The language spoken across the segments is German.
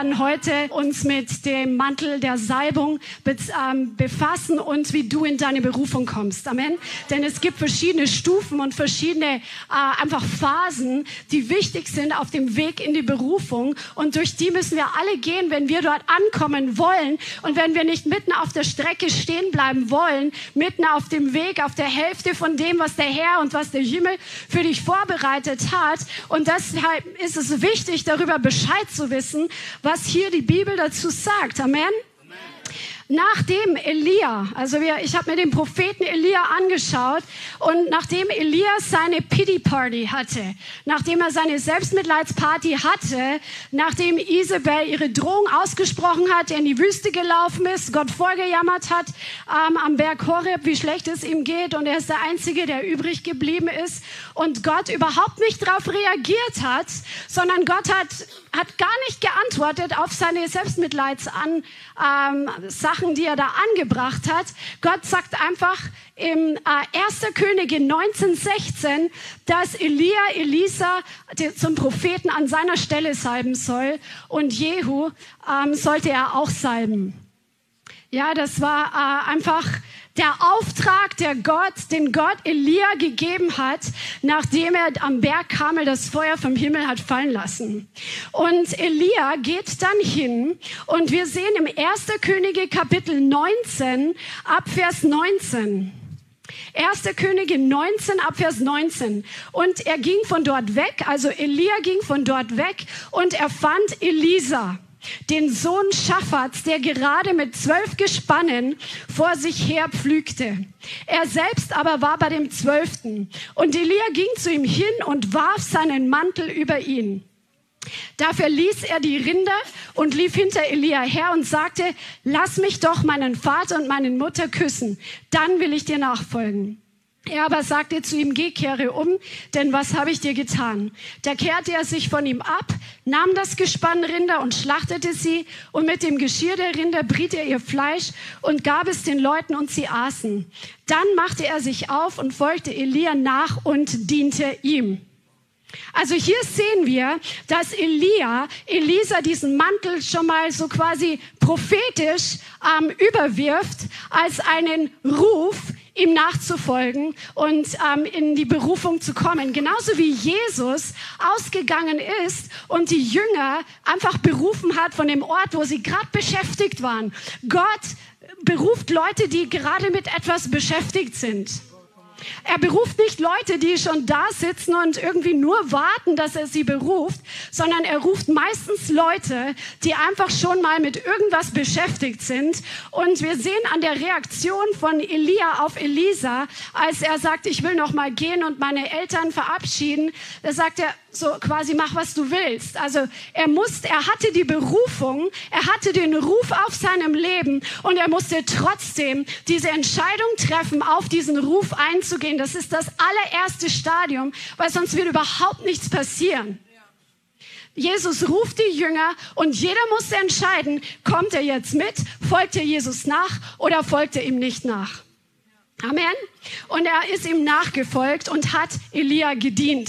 Werden heute uns mit dem Mantel der Salbung ähm, befassen und wie du in deine Berufung kommst. Amen. Denn es gibt verschiedene Stufen und verschiedene äh, einfach Phasen, die wichtig sind auf dem Weg in die Berufung. Und durch die müssen wir alle gehen, wenn wir dort ankommen wollen. Und wenn wir nicht mitten auf der Strecke stehen bleiben wollen, mitten auf dem Weg, auf der Hälfte von dem, was der Herr und was der Himmel für dich vorbereitet hat. Und deshalb ist es wichtig, darüber Bescheid zu wissen, was hier die Bibel dazu sagt. Amen. Nachdem Elia, also wir, ich habe mir den Propheten Elia angeschaut und nachdem Elia seine Pity Party hatte, nachdem er seine Selbstmitleidsparty hatte, nachdem Isabel ihre Drohung ausgesprochen hat, er in die Wüste gelaufen ist, Gott vorgejammert hat ähm, am Berg Horeb, wie schlecht es ihm geht und er ist der Einzige, der übrig geblieben ist und Gott überhaupt nicht darauf reagiert hat, sondern Gott hat, hat gar nicht geantwortet auf seine Selbstmitleidssachen. Ähm, Sachen, die er da angebracht hat. Gott sagt einfach im äh, 1. Könige 1916, dass Elia Elisa zum Propheten an seiner Stelle salben soll und Jehu ähm, sollte er auch salben. Ja, das war äh, einfach der Auftrag, der Gott, den Gott Elia gegeben hat, nachdem er am Berg Kamel das Feuer vom Himmel hat fallen lassen. Und Elia geht dann hin und wir sehen im 1. Könige Kapitel 19 ab Vers 19. 1. Könige 19 ab Vers 19. Und er ging von dort weg, also Elia ging von dort weg und er fand Elisa den Sohn Schaffats, der gerade mit zwölf Gespannen vor sich her pflügte. Er selbst aber war bei dem Zwölften. Und Elia ging zu ihm hin und warf seinen Mantel über ihn. Da verließ er die Rinder und lief hinter Elia her und sagte, lass mich doch meinen Vater und meine Mutter küssen, dann will ich dir nachfolgen. Er aber sagte zu ihm, geh, kehre um, denn was habe ich dir getan? Da kehrte er sich von ihm ab, nahm das Gespann Rinder und schlachtete sie, und mit dem Geschirr der Rinder briet er ihr Fleisch und gab es den Leuten, und sie aßen. Dann machte er sich auf und folgte Elia nach und diente ihm. Also hier sehen wir, dass Elia, Elisa diesen Mantel schon mal so quasi prophetisch ähm, überwirft als einen Ruf ihm nachzufolgen und ähm, in die Berufung zu kommen. Genauso wie Jesus ausgegangen ist und die Jünger einfach berufen hat von dem Ort, wo sie gerade beschäftigt waren. Gott beruft Leute, die gerade mit etwas beschäftigt sind. Er beruft nicht Leute, die schon da sitzen und irgendwie nur warten, dass er sie beruft, sondern er ruft meistens Leute, die einfach schon mal mit irgendwas beschäftigt sind. Und wir sehen an der Reaktion von Elia auf Elisa, als er sagt, ich will noch mal gehen und meine Eltern verabschieden, da sagt er, so quasi mach, was du willst. Also er musste, er hatte die Berufung, er hatte den Ruf auf seinem Leben und er musste trotzdem diese Entscheidung treffen, auf diesen Ruf einzugehen. Das ist das allererste Stadium, weil sonst wird überhaupt nichts passieren. Jesus ruft die Jünger und jeder muss entscheiden, kommt er jetzt mit, folgt er Jesus nach oder folgt er ihm nicht nach. Amen. Und er ist ihm nachgefolgt und hat Elia gedient.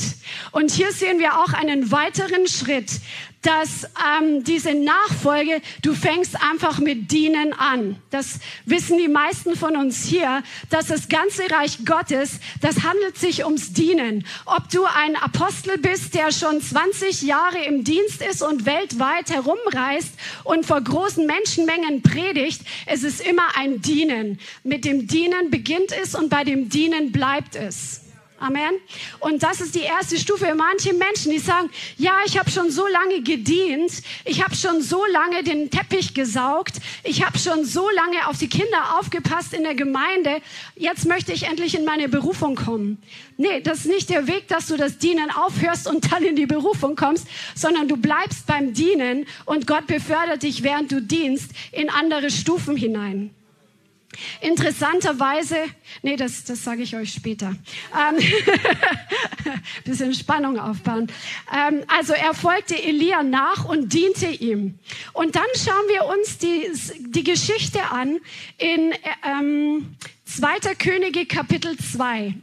Und hier sehen wir auch einen weiteren Schritt, dass ähm, diese Nachfolge, du fängst einfach mit Dienen an. Das wissen die meisten von uns hier, dass das ganze Reich Gottes, das handelt sich ums Dienen. Ob du ein Apostel bist, der schon 20 Jahre im Dienst ist und weltweit herumreist und vor großen Menschenmengen predigt, es ist immer ein Dienen. Mit dem Dienen beginnt es und bei dem Dienen bleibt es. Amen. Und das ist die erste Stufe. Manche Menschen, die sagen, ja, ich habe schon so lange gedient, ich habe schon so lange den Teppich gesaugt, ich habe schon so lange auf die Kinder aufgepasst in der Gemeinde, jetzt möchte ich endlich in meine Berufung kommen. Nee, das ist nicht der Weg, dass du das Dienen aufhörst und dann in die Berufung kommst, sondern du bleibst beim Dienen und Gott befördert dich, während du dienst, in andere Stufen hinein. Interessanterweise, nee, das, das sage ich euch später. Ähm, bisschen Spannung aufbauen. Ähm, also er folgte Elia nach und diente ihm. Und dann schauen wir uns die, die Geschichte an in ähm, 2. Könige Kapitel 2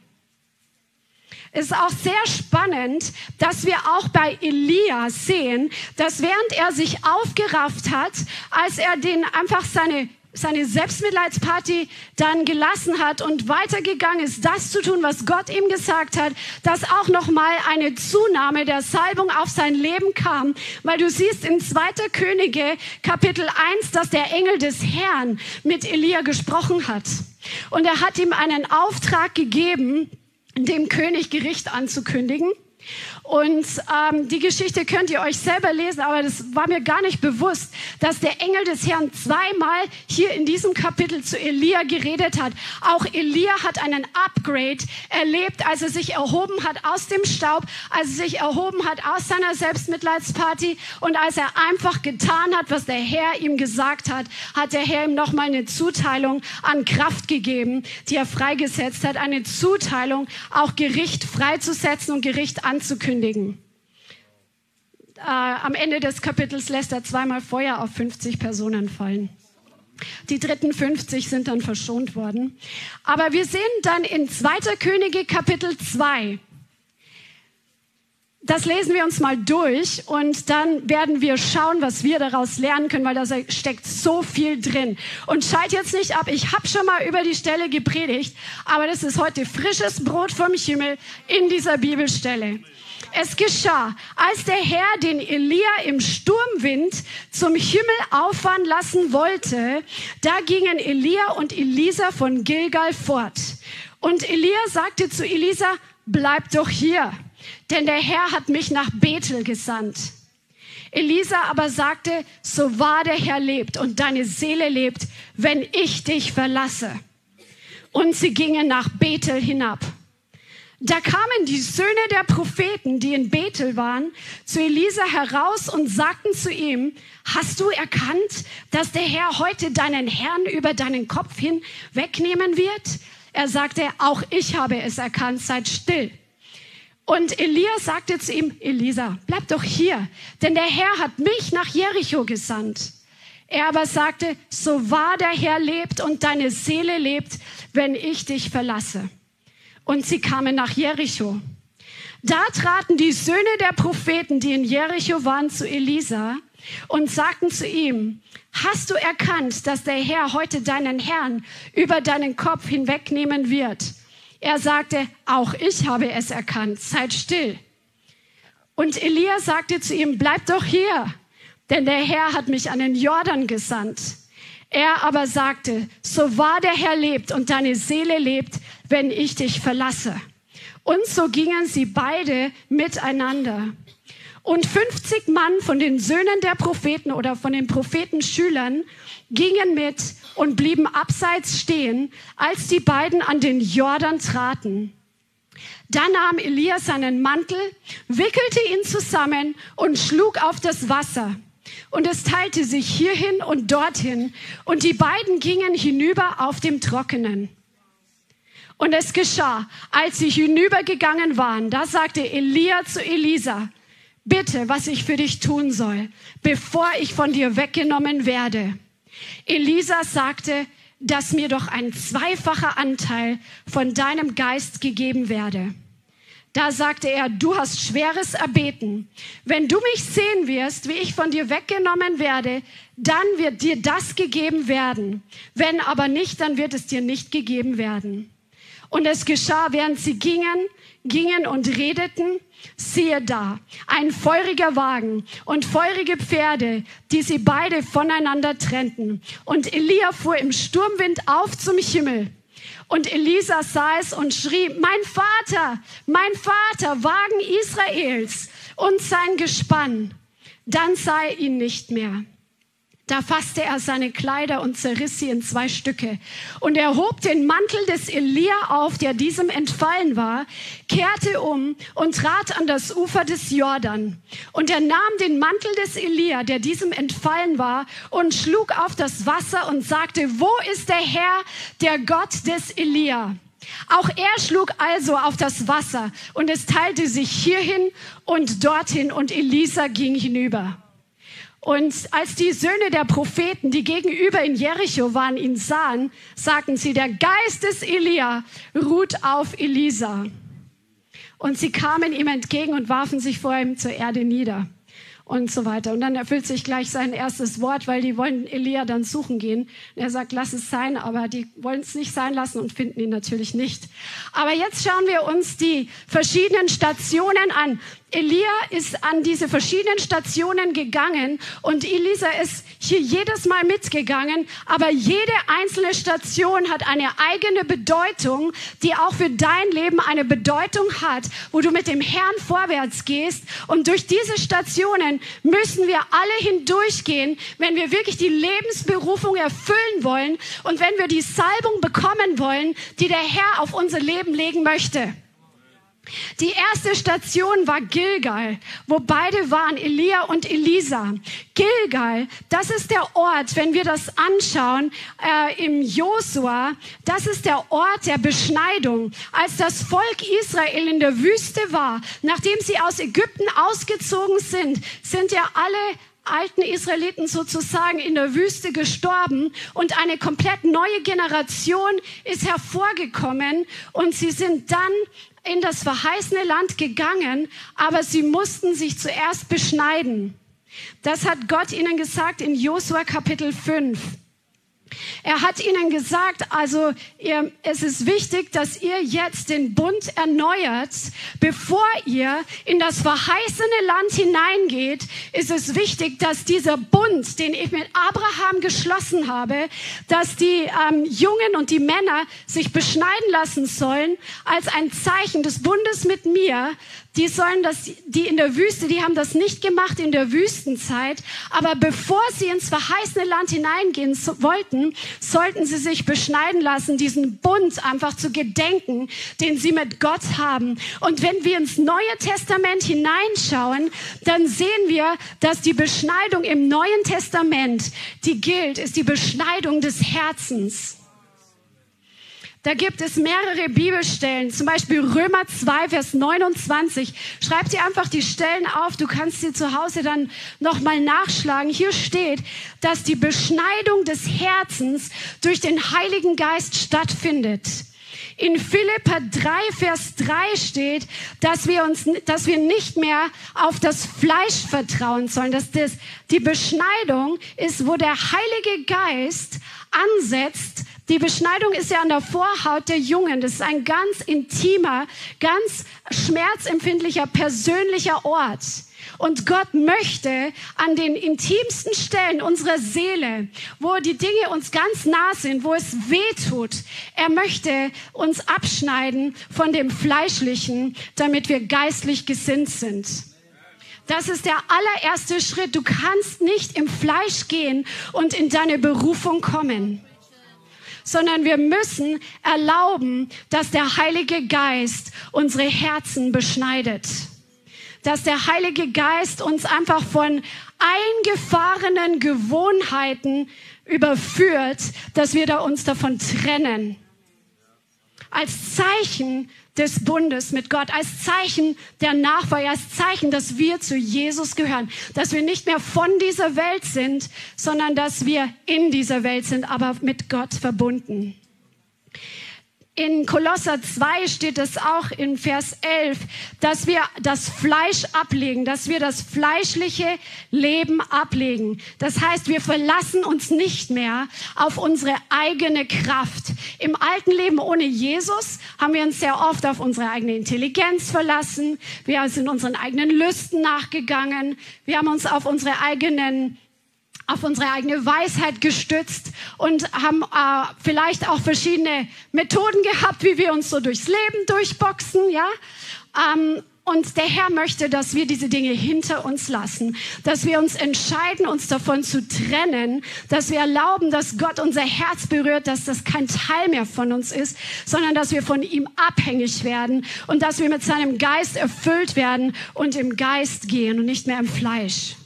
ist auch sehr spannend, dass wir auch bei Elia sehen, dass während er sich aufgerafft hat, als er den einfach seine seine Selbstmitleidsparty dann gelassen hat und weitergegangen ist, das zu tun, was Gott ihm gesagt hat, dass auch noch mal eine Zunahme der Salbung auf sein Leben kam, weil du siehst in 2. Könige Kapitel 1, dass der Engel des Herrn mit Elia gesprochen hat und er hat ihm einen Auftrag gegeben, dem König Gericht anzukündigen. Und ähm, die Geschichte könnt ihr euch selber lesen, aber das war mir gar nicht bewusst, dass der Engel des Herrn zweimal hier in diesem Kapitel zu Elia geredet hat. Auch Elia hat einen Upgrade erlebt, als er sich erhoben hat aus dem Staub, als er sich erhoben hat aus seiner Selbstmitleidsparty. Und als er einfach getan hat, was der Herr ihm gesagt hat, hat der Herr ihm nochmal eine Zuteilung an Kraft gegeben, die er freigesetzt hat, eine Zuteilung, auch Gericht freizusetzen und Gericht anzukündigen kündigen. Äh, am Ende des Kapitels lässt er zweimal Feuer auf 50 Personen fallen. Die dritten 50 sind dann verschont worden. Aber wir sehen dann in 2. Könige Kapitel 2, das lesen wir uns mal durch und dann werden wir schauen, was wir daraus lernen können, weil da steckt so viel drin. Und schalt jetzt nicht ab, ich habe schon mal über die Stelle gepredigt, aber das ist heute frisches Brot vom Himmel in dieser Bibelstelle. Es geschah, als der Herr den Elia im Sturmwind zum Himmel auffahren lassen wollte, da gingen Elia und Elisa von Gilgal fort. Und Elia sagte zu Elisa, bleib doch hier, denn der Herr hat mich nach Bethel gesandt. Elisa aber sagte, so wahr der Herr lebt und deine Seele lebt, wenn ich dich verlasse. Und sie gingen nach Bethel hinab. Da kamen die Söhne der Propheten, die in Bethel waren, zu Elisa heraus und sagten zu ihm, hast du erkannt, dass der Herr heute deinen Herrn über deinen Kopf hin wegnehmen wird? Er sagte, auch ich habe es erkannt, seid still. Und Elia sagte zu ihm, Elisa, bleib doch hier, denn der Herr hat mich nach Jericho gesandt. Er aber sagte, so wahr der Herr lebt und deine Seele lebt, wenn ich dich verlasse und sie kamen nach Jericho. Da traten die Söhne der Propheten, die in Jericho waren, zu Elisa und sagten zu ihm, hast du erkannt, dass der Herr heute deinen Herrn über deinen Kopf hinwegnehmen wird? Er sagte, auch ich habe es erkannt, seid still. Und Elia sagte zu ihm, bleib doch hier, denn der Herr hat mich an den Jordan gesandt. Er aber sagte, so wahr der Herr lebt und deine Seele lebt, wenn ich dich verlasse. Und so gingen sie beide miteinander. Und 50 Mann von den Söhnen der Propheten oder von den Prophetenschülern gingen mit und blieben abseits stehen, als die beiden an den Jordan traten. Da nahm Elia seinen Mantel, wickelte ihn zusammen und schlug auf das Wasser. Und es teilte sich hierhin und dorthin, und die beiden gingen hinüber auf dem Trockenen. Und es geschah, als sie hinübergegangen waren, da sagte Elia zu Elisa, bitte, was ich für dich tun soll, bevor ich von dir weggenommen werde. Elisa sagte, dass mir doch ein zweifacher Anteil von deinem Geist gegeben werde. Da sagte er, du hast schweres erbeten. Wenn du mich sehen wirst, wie ich von dir weggenommen werde, dann wird dir das gegeben werden. Wenn aber nicht, dann wird es dir nicht gegeben werden. Und es geschah, während sie gingen, gingen und redeten, siehe da, ein feuriger Wagen und feurige Pferde, die sie beide voneinander trennten. Und Elia fuhr im Sturmwind auf zum Himmel. Und Elisa sah es und schrie, mein Vater, mein Vater, Wagen Israels und sein Gespann. Dann er ihn nicht mehr. Da fasste er seine Kleider und zerriss sie in zwei Stücke. Und er hob den Mantel des Elia auf, der diesem entfallen war, kehrte um und trat an das Ufer des Jordan. Und er nahm den Mantel des Elia, der diesem entfallen war, und schlug auf das Wasser und sagte, wo ist der Herr, der Gott des Elia? Auch er schlug also auf das Wasser und es teilte sich hierhin und dorthin und Elisa ging hinüber. Und als die Söhne der Propheten, die gegenüber in Jericho waren, ihn sahen, sagten sie, der Geist des Elia ruht auf Elisa. Und sie kamen ihm entgegen und warfen sich vor ihm zur Erde nieder und so weiter. Und dann erfüllt sich gleich sein erstes Wort, weil die wollen Elia dann suchen gehen. Und er sagt, lass es sein, aber die wollen es nicht sein lassen und finden ihn natürlich nicht. Aber jetzt schauen wir uns die verschiedenen Stationen an. Elia ist an diese verschiedenen Stationen gegangen und Elisa ist hier jedes Mal mitgegangen, aber jede einzelne Station hat eine eigene Bedeutung, die auch für dein Leben eine Bedeutung hat, wo du mit dem Herrn vorwärts gehst. Und durch diese Stationen müssen wir alle hindurchgehen, wenn wir wirklich die Lebensberufung erfüllen wollen und wenn wir die Salbung bekommen wollen, die der Herr auf unser Leben legen möchte. Die erste Station war Gilgal, wo beide waren, Elia und Elisa. Gilgal, das ist der Ort, wenn wir das anschauen äh, im Josua, das ist der Ort der Beschneidung. Als das Volk Israel in der Wüste war, nachdem sie aus Ägypten ausgezogen sind, sind ja alle alten Israeliten sozusagen in der Wüste gestorben und eine komplett neue Generation ist hervorgekommen und sie sind dann in das verheißene Land gegangen, aber sie mussten sich zuerst beschneiden. Das hat Gott ihnen gesagt in Josua Kapitel 5. Er hat ihnen gesagt, also ihr, es ist wichtig, dass ihr jetzt den Bund erneuert. Bevor ihr in das verheißene Land hineingeht, ist es wichtig, dass dieser Bund, den ich mit Abraham geschlossen habe, dass die ähm, Jungen und die Männer sich beschneiden lassen sollen als ein Zeichen des Bundes mit mir, die sollen das, die in der Wüste, die haben das nicht gemacht in der Wüstenzeit, aber bevor sie ins verheißene Land hineingehen wollten, sollten sie sich beschneiden lassen, diesen Bund einfach zu gedenken, den sie mit Gott haben. Und wenn wir ins Neue Testament hineinschauen, dann sehen wir, dass die Beschneidung im Neuen Testament, die gilt, ist die Beschneidung des Herzens. Da gibt es mehrere Bibelstellen, zum Beispiel Römer 2, Vers 29. Schreib dir einfach die Stellen auf, du kannst sie zu Hause dann nochmal nachschlagen. Hier steht, dass die Beschneidung des Herzens durch den Heiligen Geist stattfindet. In Philippa 3, Vers 3 steht, dass wir uns, dass wir nicht mehr auf das Fleisch vertrauen sollen, dass das, die Beschneidung ist, wo der Heilige Geist ansetzt, die Beschneidung ist ja an der Vorhaut der Jungen. Das ist ein ganz intimer, ganz schmerzempfindlicher, persönlicher Ort. Und Gott möchte an den intimsten Stellen unserer Seele, wo die Dinge uns ganz nah sind, wo es weh tut, er möchte uns abschneiden von dem Fleischlichen, damit wir geistlich gesinnt sind. Das ist der allererste Schritt. Du kannst nicht im Fleisch gehen und in deine Berufung kommen sondern wir müssen erlauben, dass der Heilige Geist unsere Herzen beschneidet. Dass der Heilige Geist uns einfach von eingefahrenen Gewohnheiten überführt, dass wir da uns davon trennen. Als Zeichen des Bundes mit Gott, als Zeichen der Nachfolge, als Zeichen, dass wir zu Jesus gehören, dass wir nicht mehr von dieser Welt sind, sondern dass wir in dieser Welt sind, aber mit Gott verbunden. In Kolosser 2 steht es auch in Vers 11, dass wir das Fleisch ablegen, dass wir das fleischliche Leben ablegen. Das heißt, wir verlassen uns nicht mehr auf unsere eigene Kraft. Im alten Leben ohne Jesus haben wir uns sehr oft auf unsere eigene Intelligenz verlassen. Wir sind unseren eigenen Lüsten nachgegangen. Wir haben uns auf unsere eigenen auf unsere eigene Weisheit gestützt und haben äh, vielleicht auch verschiedene Methoden gehabt, wie wir uns so durchs Leben durchboxen, ja. Ähm, Und der Herr möchte, dass wir diese Dinge hinter uns lassen, dass wir uns entscheiden, uns davon zu trennen, dass wir erlauben, dass Gott unser Herz berührt, dass das kein Teil mehr von uns ist, sondern dass wir von ihm abhängig werden und dass wir mit seinem Geist erfüllt werden und im Geist gehen und nicht mehr im Fleisch.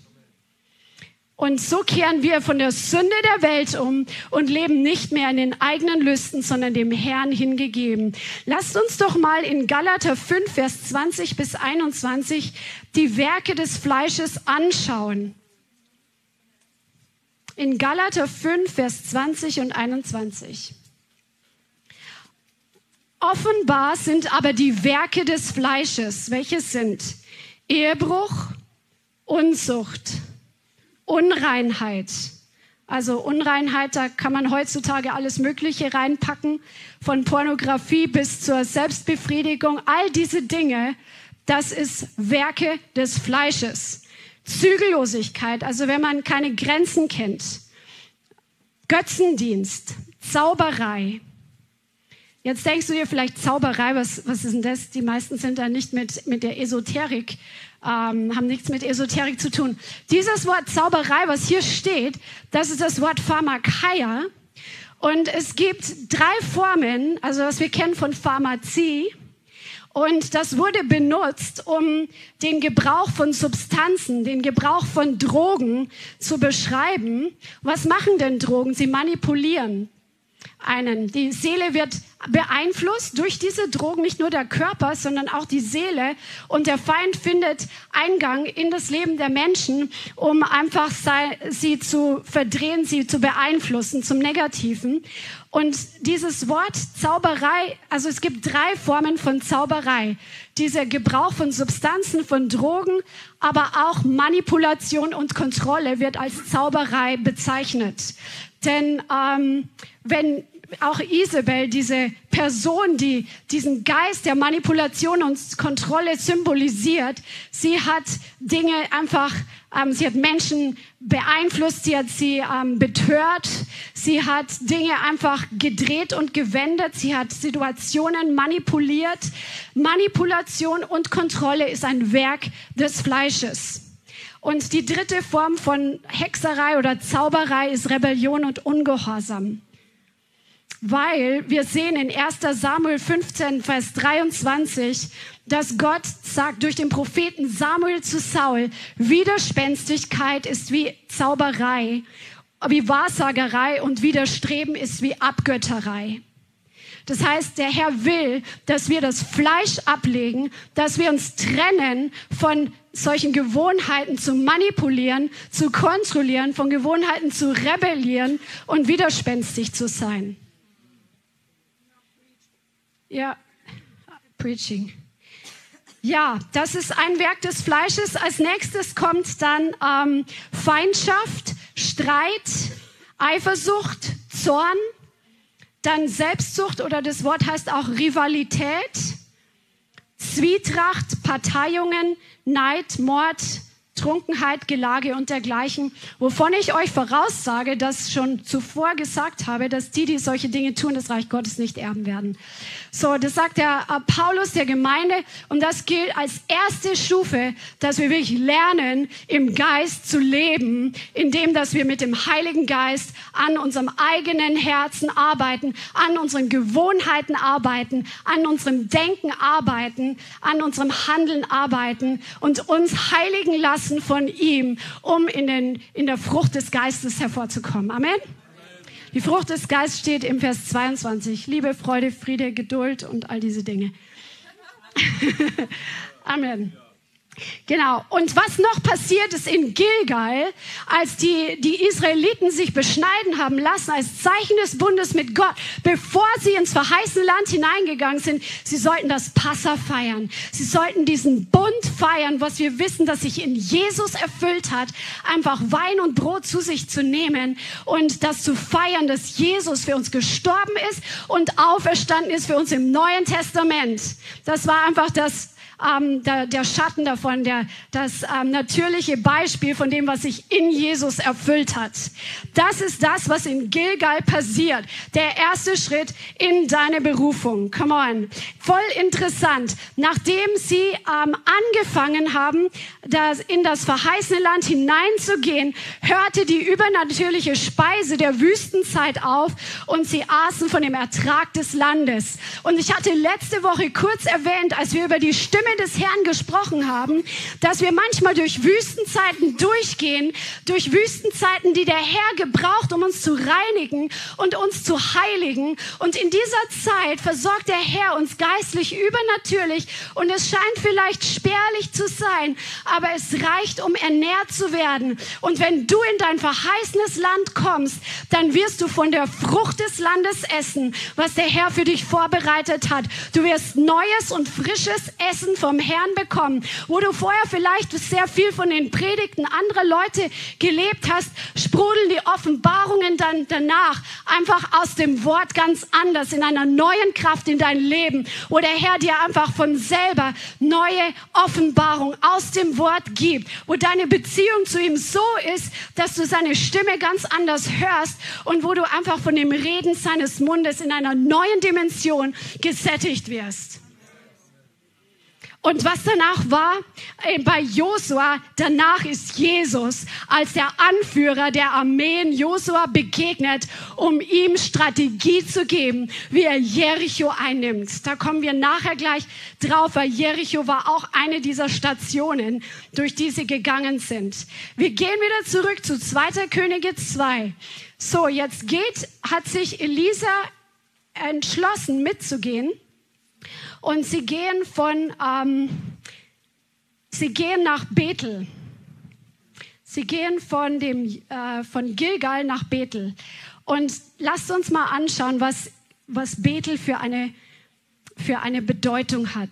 Und so kehren wir von der Sünde der Welt um und leben nicht mehr in den eigenen Lüsten, sondern dem Herrn hingegeben. Lasst uns doch mal in Galater 5, Vers 20 bis 21 die Werke des Fleisches anschauen. In Galater 5, Vers 20 und 21. Offenbar sind aber die Werke des Fleisches, welche sind Ehebruch, Unzucht, Unreinheit. Also Unreinheit, da kann man heutzutage alles Mögliche reinpacken, von Pornografie bis zur Selbstbefriedigung. All diese Dinge, das ist Werke des Fleisches. Zügellosigkeit, also wenn man keine Grenzen kennt. Götzendienst, Zauberei. Jetzt denkst du dir vielleicht Zauberei, was, was ist denn das? Die meisten sind da nicht mit, mit der Esoterik ähm, haben nichts mit Esoterik zu tun. Dieses Wort Zauberei, was hier steht, das ist das Wort Pharmakeia. Und es gibt drei Formen, also was wir kennen von Pharmazie. Und das wurde benutzt, um den Gebrauch von Substanzen, den Gebrauch von Drogen zu beschreiben. Was machen denn Drogen? Sie manipulieren einen. Die Seele wird beeinflusst durch diese Drogen, nicht nur der Körper, sondern auch die Seele. Und der Feind findet Eingang in das Leben der Menschen, um einfach sie zu verdrehen, sie zu beeinflussen zum Negativen. Und dieses Wort Zauberei, also es gibt drei Formen von Zauberei. Dieser Gebrauch von Substanzen, von Drogen, aber auch Manipulation und Kontrolle wird als Zauberei bezeichnet. Denn ähm, wenn auch Isabel, diese Person, die diesen Geist der Manipulation und Kontrolle symbolisiert, sie hat Dinge einfach, ähm, sie hat Menschen beeinflusst, sie hat sie ähm, betört, sie hat Dinge einfach gedreht und gewendet, sie hat Situationen manipuliert. Manipulation und Kontrolle ist ein Werk des Fleisches. Und die dritte Form von Hexerei oder Zauberei ist Rebellion und Ungehorsam. Weil wir sehen in 1 Samuel 15, Vers 23, dass Gott sagt durch den Propheten Samuel zu Saul, Widerspenstigkeit ist wie Zauberei, wie Wahrsagerei und Widerstreben ist wie Abgötterei. Das heißt, der Herr will, dass wir das Fleisch ablegen, dass wir uns trennen von solchen Gewohnheiten zu manipulieren, zu kontrollieren, von Gewohnheiten zu rebellieren und widerspenstig zu sein. Ja, Preaching. Ja, das ist ein Werk des Fleisches. Als nächstes kommt dann ähm, Feindschaft, Streit, Eifersucht, Zorn, dann Selbstsucht oder das Wort heißt auch Rivalität, Zwietracht, Parteiungen, Neid, Mord, Trunkenheit, Gelage und dergleichen, wovon ich euch voraussage, dass schon zuvor gesagt habe, dass die, die solche Dinge tun, das Reich Gottes nicht erben werden. So, das sagt der äh, Paulus der Gemeinde und das gilt als erste Stufe, dass wir wirklich lernen, im Geist zu leben, indem dass wir mit dem Heiligen Geist an unserem eigenen Herzen arbeiten, an unseren Gewohnheiten arbeiten, an unserem Denken arbeiten, an unserem Handeln arbeiten und uns heiligen lassen lassen von ihm, um in, den, in der Frucht des Geistes hervorzukommen. Amen. Die Frucht des Geistes steht im Vers 22. Liebe, Freude, Friede, Geduld und all diese Dinge. Amen. Genau. Und was noch passiert ist in Gilgal, als die, die Israeliten sich beschneiden haben lassen als Zeichen des Bundes mit Gott, bevor sie ins verheißene Land hineingegangen sind, sie sollten das Passa feiern. Sie sollten diesen Bund feiern, was wir wissen, dass sich in Jesus erfüllt hat, einfach Wein und Brot zu sich zu nehmen und das zu feiern, dass Jesus für uns gestorben ist und auferstanden ist für uns im Neuen Testament. Das war einfach das ähm, der, der Schatten davon, der, das ähm, natürliche Beispiel von dem, was sich in Jesus erfüllt hat. Das ist das, was in Gilgal passiert. Der erste Schritt in deine Berufung. Come on. Voll interessant. Nachdem sie ähm, angefangen haben, das, in das verheißene Land hineinzugehen, hörte die übernatürliche Speise der Wüstenzeit auf und sie aßen von dem Ertrag des Landes. Und ich hatte letzte Woche kurz erwähnt, als wir über die Stimme des Herrn gesprochen haben, dass wir manchmal durch Wüstenzeiten durchgehen, durch Wüstenzeiten, die der Herr gebraucht, um uns zu reinigen und uns zu heiligen. Und in dieser Zeit versorgt der Herr uns geistlich übernatürlich und es scheint vielleicht spärlich zu sein, aber es reicht, um ernährt zu werden. Und wenn du in dein verheißenes Land kommst, dann wirst du von der Frucht des Landes essen, was der Herr für dich vorbereitet hat. Du wirst neues und frisches Essen vom Herrn bekommen, wo du vorher vielleicht sehr viel von den Predigten anderer Leute gelebt hast, sprudeln die Offenbarungen dann danach einfach aus dem Wort ganz anders, in einer neuen Kraft in dein Leben, wo der Herr dir einfach von selber neue Offenbarung aus dem Wort gibt, wo deine Beziehung zu ihm so ist, dass du seine Stimme ganz anders hörst und wo du einfach von dem Reden seines Mundes in einer neuen Dimension gesättigt wirst. Und was danach war, äh, bei Josua, danach ist Jesus als der Anführer der Armeen Josua begegnet, um ihm Strategie zu geben, wie er Jericho einnimmt. Da kommen wir nachher gleich drauf, weil Jericho war auch eine dieser Stationen, durch die sie gegangen sind. Wir gehen wieder zurück zu 2. Könige 2. So, jetzt geht, hat sich Elisa entschlossen mitzugehen und sie gehen von, ähm, sie gehen nach Bethel. Sie gehen von, dem, äh, von Gilgal nach Bethel. Und lasst uns mal anschauen, was, was Bethel für eine, für eine Bedeutung hat.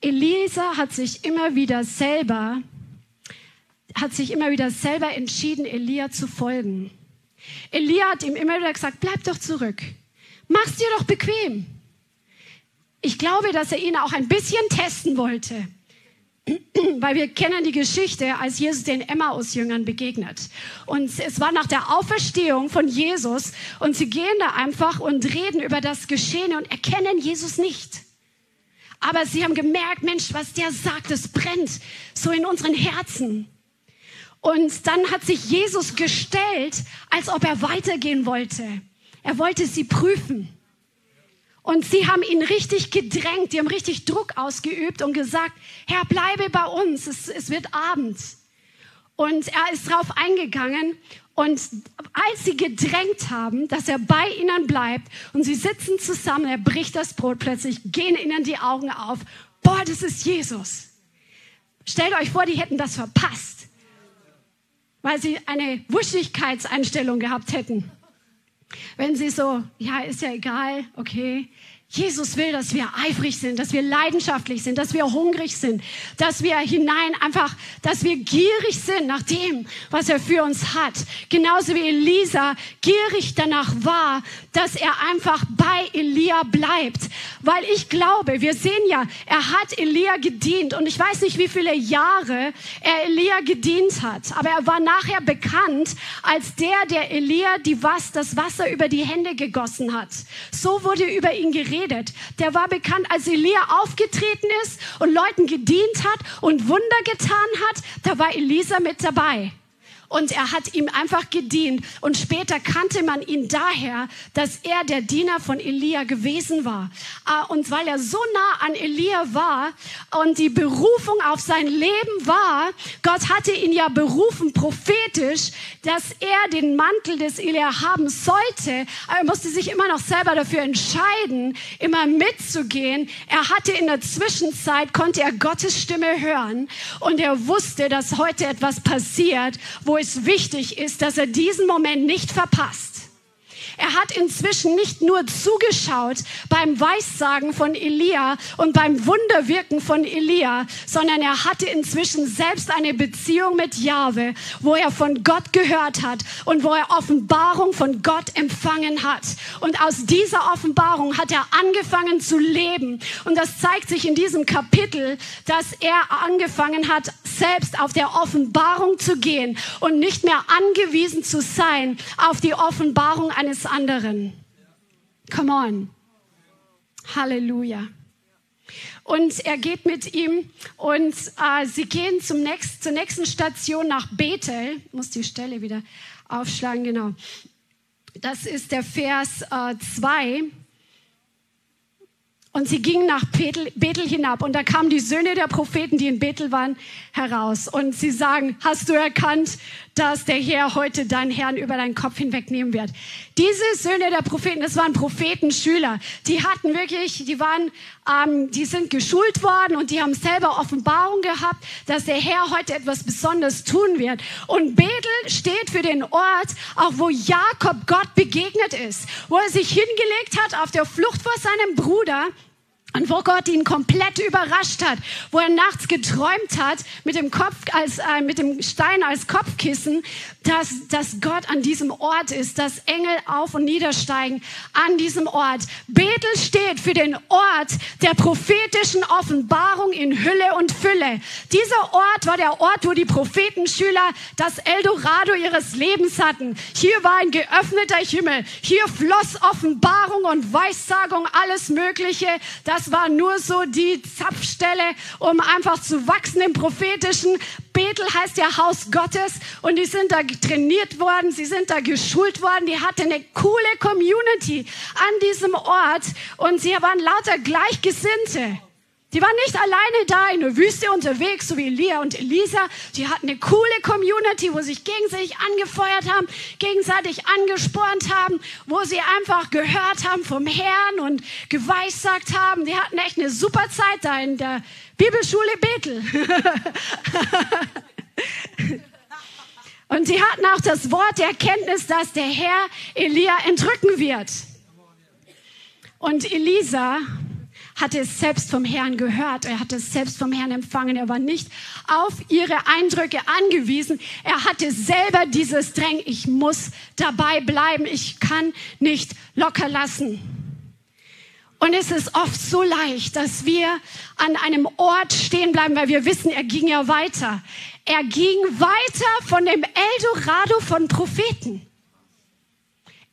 Elisa hat sich immer wieder selber, hat sich immer wieder selber entschieden, Elia zu folgen. Elia hat ihm immer wieder gesagt, bleib doch zurück. Mach's dir doch bequem. Ich glaube, dass er ihn auch ein bisschen testen wollte. Weil wir kennen die Geschichte, als Jesus den Emmaus-Jüngern begegnet. Und es war nach der Auferstehung von Jesus und sie gehen da einfach und reden über das Geschehene und erkennen Jesus nicht. Aber sie haben gemerkt, Mensch, was der sagt, es brennt so in unseren Herzen. Und dann hat sich Jesus gestellt, als ob er weitergehen wollte. Er wollte sie prüfen. Und sie haben ihn richtig gedrängt, die haben richtig Druck ausgeübt und gesagt, Herr, bleibe bei uns, es, es wird Abend. Und er ist darauf eingegangen und als sie gedrängt haben, dass er bei ihnen bleibt und sie sitzen zusammen, er bricht das Brot plötzlich, gehen ihnen die Augen auf. Boah, das ist Jesus. Stellt euch vor, die hätten das verpasst, weil sie eine Wuschigkeitseinstellung gehabt hätten. Wenn sie so, ja, ist ja egal, okay, Jesus will, dass wir eifrig sind, dass wir leidenschaftlich sind, dass wir hungrig sind, dass wir hinein einfach, dass wir gierig sind nach dem, was er für uns hat. Genauso wie Elisa gierig danach war, dass er einfach bei Elia bleibt. Weil ich glaube, wir sehen ja, er hat Elia gedient und ich weiß nicht, wie viele Jahre er Elia gedient hat, aber er war nachher bekannt als der, der Elia die was, das Wasser über die Hände gegossen hat. So wurde über ihn geredet geredet. Der war bekannt, als Elia aufgetreten ist und Leuten gedient hat und Wunder getan hat. Da war Elisa mit dabei und er hat ihm einfach gedient. Und später kannte man ihn daher, dass er der Diener von Elia gewesen war. Ah, und weil er so nah an Elia war und die Berufung auf sein Leben war, Gott hatte ihn ja berufen prophetisch, dass er den Mantel des Elia haben sollte. er musste sich immer noch selber dafür entscheiden, immer mitzugehen. Er hatte in der Zwischenzeit, konnte er Gottes Stimme hören und er wusste, dass heute etwas passiert, wo es wichtig ist, dass er diesen Moment nicht verpasst. Er hat inzwischen nicht nur zugeschaut beim Weissagen von Elia und beim Wunderwirken von Elia, sondern er hatte inzwischen selbst eine Beziehung mit Jahwe, wo er von Gott gehört hat und wo er Offenbarung von Gott empfangen hat. Und aus dieser Offenbarung hat er angefangen zu leben. Und das zeigt sich in diesem Kapitel, dass er angefangen hat, selbst auf der Offenbarung zu gehen und nicht mehr angewiesen zu sein auf die Offenbarung eines anderen. Come on. Halleluja. Und er geht mit ihm und äh, sie gehen zum nächst, zur nächsten Station nach Bethel. Ich muss die Stelle wieder aufschlagen, genau. Das ist der Vers 2. Äh, und sie gingen nach Bethel, Bethel, hinab und da kamen die Söhne der Propheten, die in Bethel waren, heraus. Und sie sagen, hast du erkannt, dass der Herr heute deinen Herrn über deinen Kopf hinwegnehmen wird? Diese Söhne der Propheten, das waren Prophetenschüler. Die hatten wirklich, die waren, ähm, die sind geschult worden und die haben selber Offenbarung gehabt, dass der Herr heute etwas Besonderes tun wird. Und Bethel steht für den Ort, auch wo Jakob Gott begegnet ist, wo er sich hingelegt hat auf der Flucht vor seinem Bruder und wo Gott ihn komplett überrascht hat, wo er nachts geträumt hat mit dem Kopf als äh, mit dem Stein als Kopfkissen, dass dass Gott an diesem Ort ist, dass Engel auf und niedersteigen an diesem Ort. Bethel steht für den Ort der prophetischen Offenbarung in Hülle und Fülle. Dieser Ort war der Ort, wo die Prophetenschüler das Eldorado ihres Lebens hatten. Hier war ein geöffneter Himmel, hier floss Offenbarung und Weissagung, alles Mögliche. Das war nur so die Zapfstelle, um einfach zu wachsen im prophetischen. Bethel heißt ja Haus Gottes und die sind da trainiert worden, sie sind da geschult worden, die hatte eine coole Community an diesem Ort und sie waren lauter Gleichgesinnte. Die waren nicht alleine da in der Wüste unterwegs, so wie Elia und Elisa. Die hatten eine coole Community, wo sie sich gegenseitig angefeuert haben, gegenseitig angespornt haben, wo sie einfach gehört haben vom Herrn und geweissagt haben. Die hatten echt eine super Zeit da in der Bibelschule Bethel. und sie hatten auch das Wort der Erkenntnis, dass der Herr Elia entrücken wird. Und Elisa hatte es selbst vom Herrn gehört, er hatte es selbst vom Herrn empfangen, er war nicht auf ihre Eindrücke angewiesen, er hatte selber dieses Drängen, ich muss dabei bleiben, ich kann nicht locker lassen. Und es ist oft so leicht, dass wir an einem Ort stehen bleiben, weil wir wissen, er ging ja weiter. Er ging weiter von dem Eldorado von Propheten.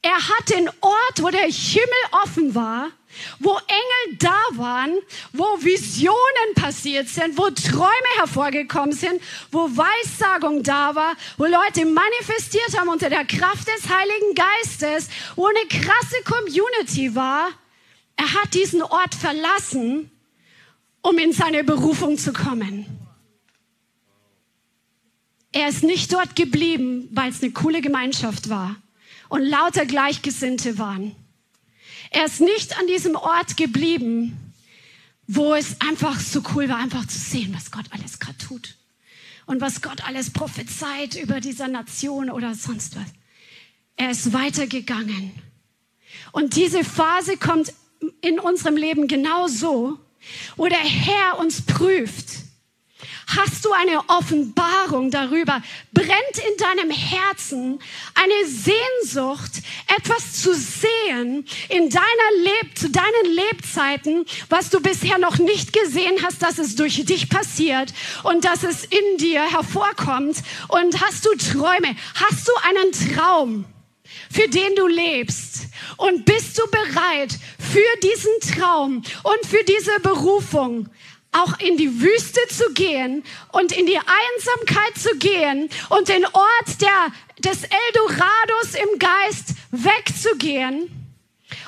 Er hat den Ort, wo der Himmel offen war, wo Engel da waren, wo Visionen passiert sind, wo Träume hervorgekommen sind, wo Weissagung da war, wo Leute manifestiert haben unter der Kraft des Heiligen Geistes, wo eine krasse Community war. Er hat diesen Ort verlassen, um in seine Berufung zu kommen. Er ist nicht dort geblieben, weil es eine coole Gemeinschaft war und lauter Gleichgesinnte waren. Er ist nicht an diesem Ort geblieben, wo es einfach so cool war, einfach zu sehen, was Gott alles gerade tut und was Gott alles prophezeit über dieser Nation oder sonst was. Er ist weitergegangen. Und diese Phase kommt in unserem Leben genauso, wo der Herr uns prüft Hast du eine Offenbarung darüber? Brennt in deinem Herzen eine Sehnsucht, etwas zu sehen in deiner Leb zu deinen Lebzeiten, was du bisher noch nicht gesehen hast, dass es durch dich passiert und dass es in dir hervorkommt? Und hast du Träume? Hast du einen Traum? für den du lebst. Und bist du bereit für diesen Traum und für diese Berufung auch in die Wüste zu gehen und in die Einsamkeit zu gehen und den Ort der, des Eldorados im Geist wegzugehen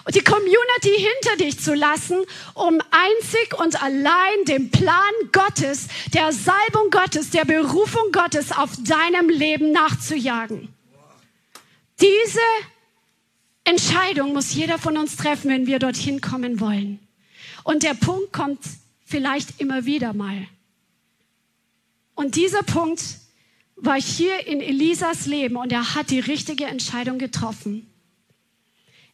und die Community hinter dich zu lassen, um einzig und allein dem Plan Gottes, der Salbung Gottes, der Berufung Gottes auf deinem Leben nachzujagen. Diese Entscheidung muss jeder von uns treffen, wenn wir dorthin kommen wollen. Und der Punkt kommt vielleicht immer wieder mal. Und dieser Punkt war hier in Elisas Leben und er hat die richtige Entscheidung getroffen.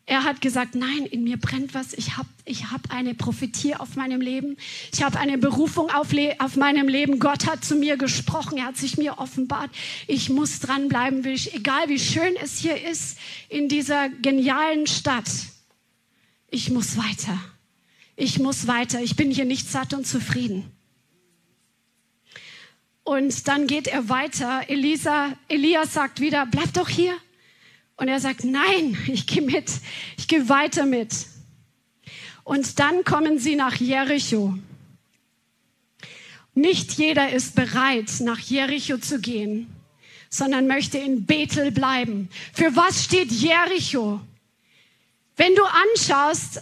Er hat gesagt, nein, in mir brennt was. Ich habe ich hab eine Prophetie auf meinem Leben. Ich habe eine Berufung auf, auf meinem Leben. Gott hat zu mir gesprochen. Er hat sich mir offenbart. Ich muss dranbleiben, egal wie schön es hier ist in dieser genialen Stadt. Ich muss weiter. Ich muss weiter. Ich bin hier nicht satt und zufrieden. Und dann geht er weiter. Elisa, Elias sagt wieder, bleib doch hier. Und er sagt, nein, ich gehe mit, ich gehe weiter mit. Und dann kommen sie nach Jericho. Nicht jeder ist bereit, nach Jericho zu gehen, sondern möchte in Bethel bleiben. Für was steht Jericho? Wenn du anschaust,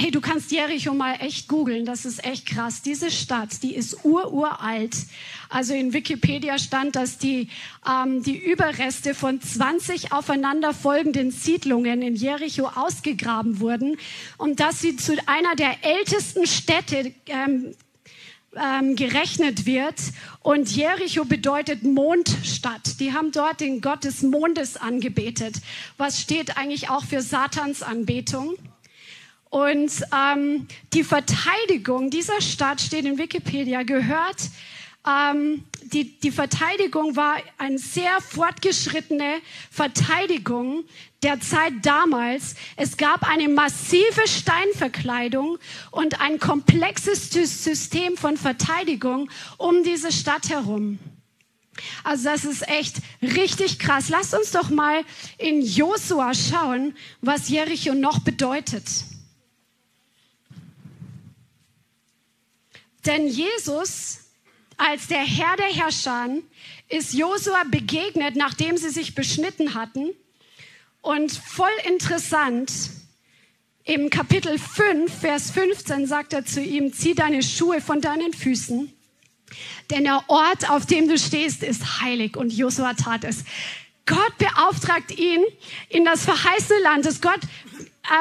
Hey, du kannst Jericho mal echt googeln, das ist echt krass. Diese Stadt, die ist ururalt. Also in Wikipedia stand, dass die, ähm, die Überreste von 20 aufeinanderfolgenden Siedlungen in Jericho ausgegraben wurden und dass sie zu einer der ältesten Städte ähm, ähm, gerechnet wird. Und Jericho bedeutet Mondstadt. Die haben dort den Gott des Mondes angebetet. Was steht eigentlich auch für Satans Anbetung? Und ähm, die Verteidigung dieser Stadt steht in Wikipedia, gehört, ähm, die, die Verteidigung war eine sehr fortgeschrittene Verteidigung der Zeit damals. Es gab eine massive Steinverkleidung und ein komplexes System von Verteidigung um diese Stadt herum. Also das ist echt richtig krass. Lasst uns doch mal in Josua schauen, was Jericho noch bedeutet. Denn Jesus, als der Herr der Herrscher, ist Josua begegnet, nachdem sie sich beschnitten hatten. Und voll interessant, im Kapitel 5, Vers 15 sagt er zu ihm, zieh deine Schuhe von deinen Füßen, denn der Ort, auf dem du stehst, ist heilig. Und Josua tat es. Gott beauftragt ihn in das verheißene Land, Gott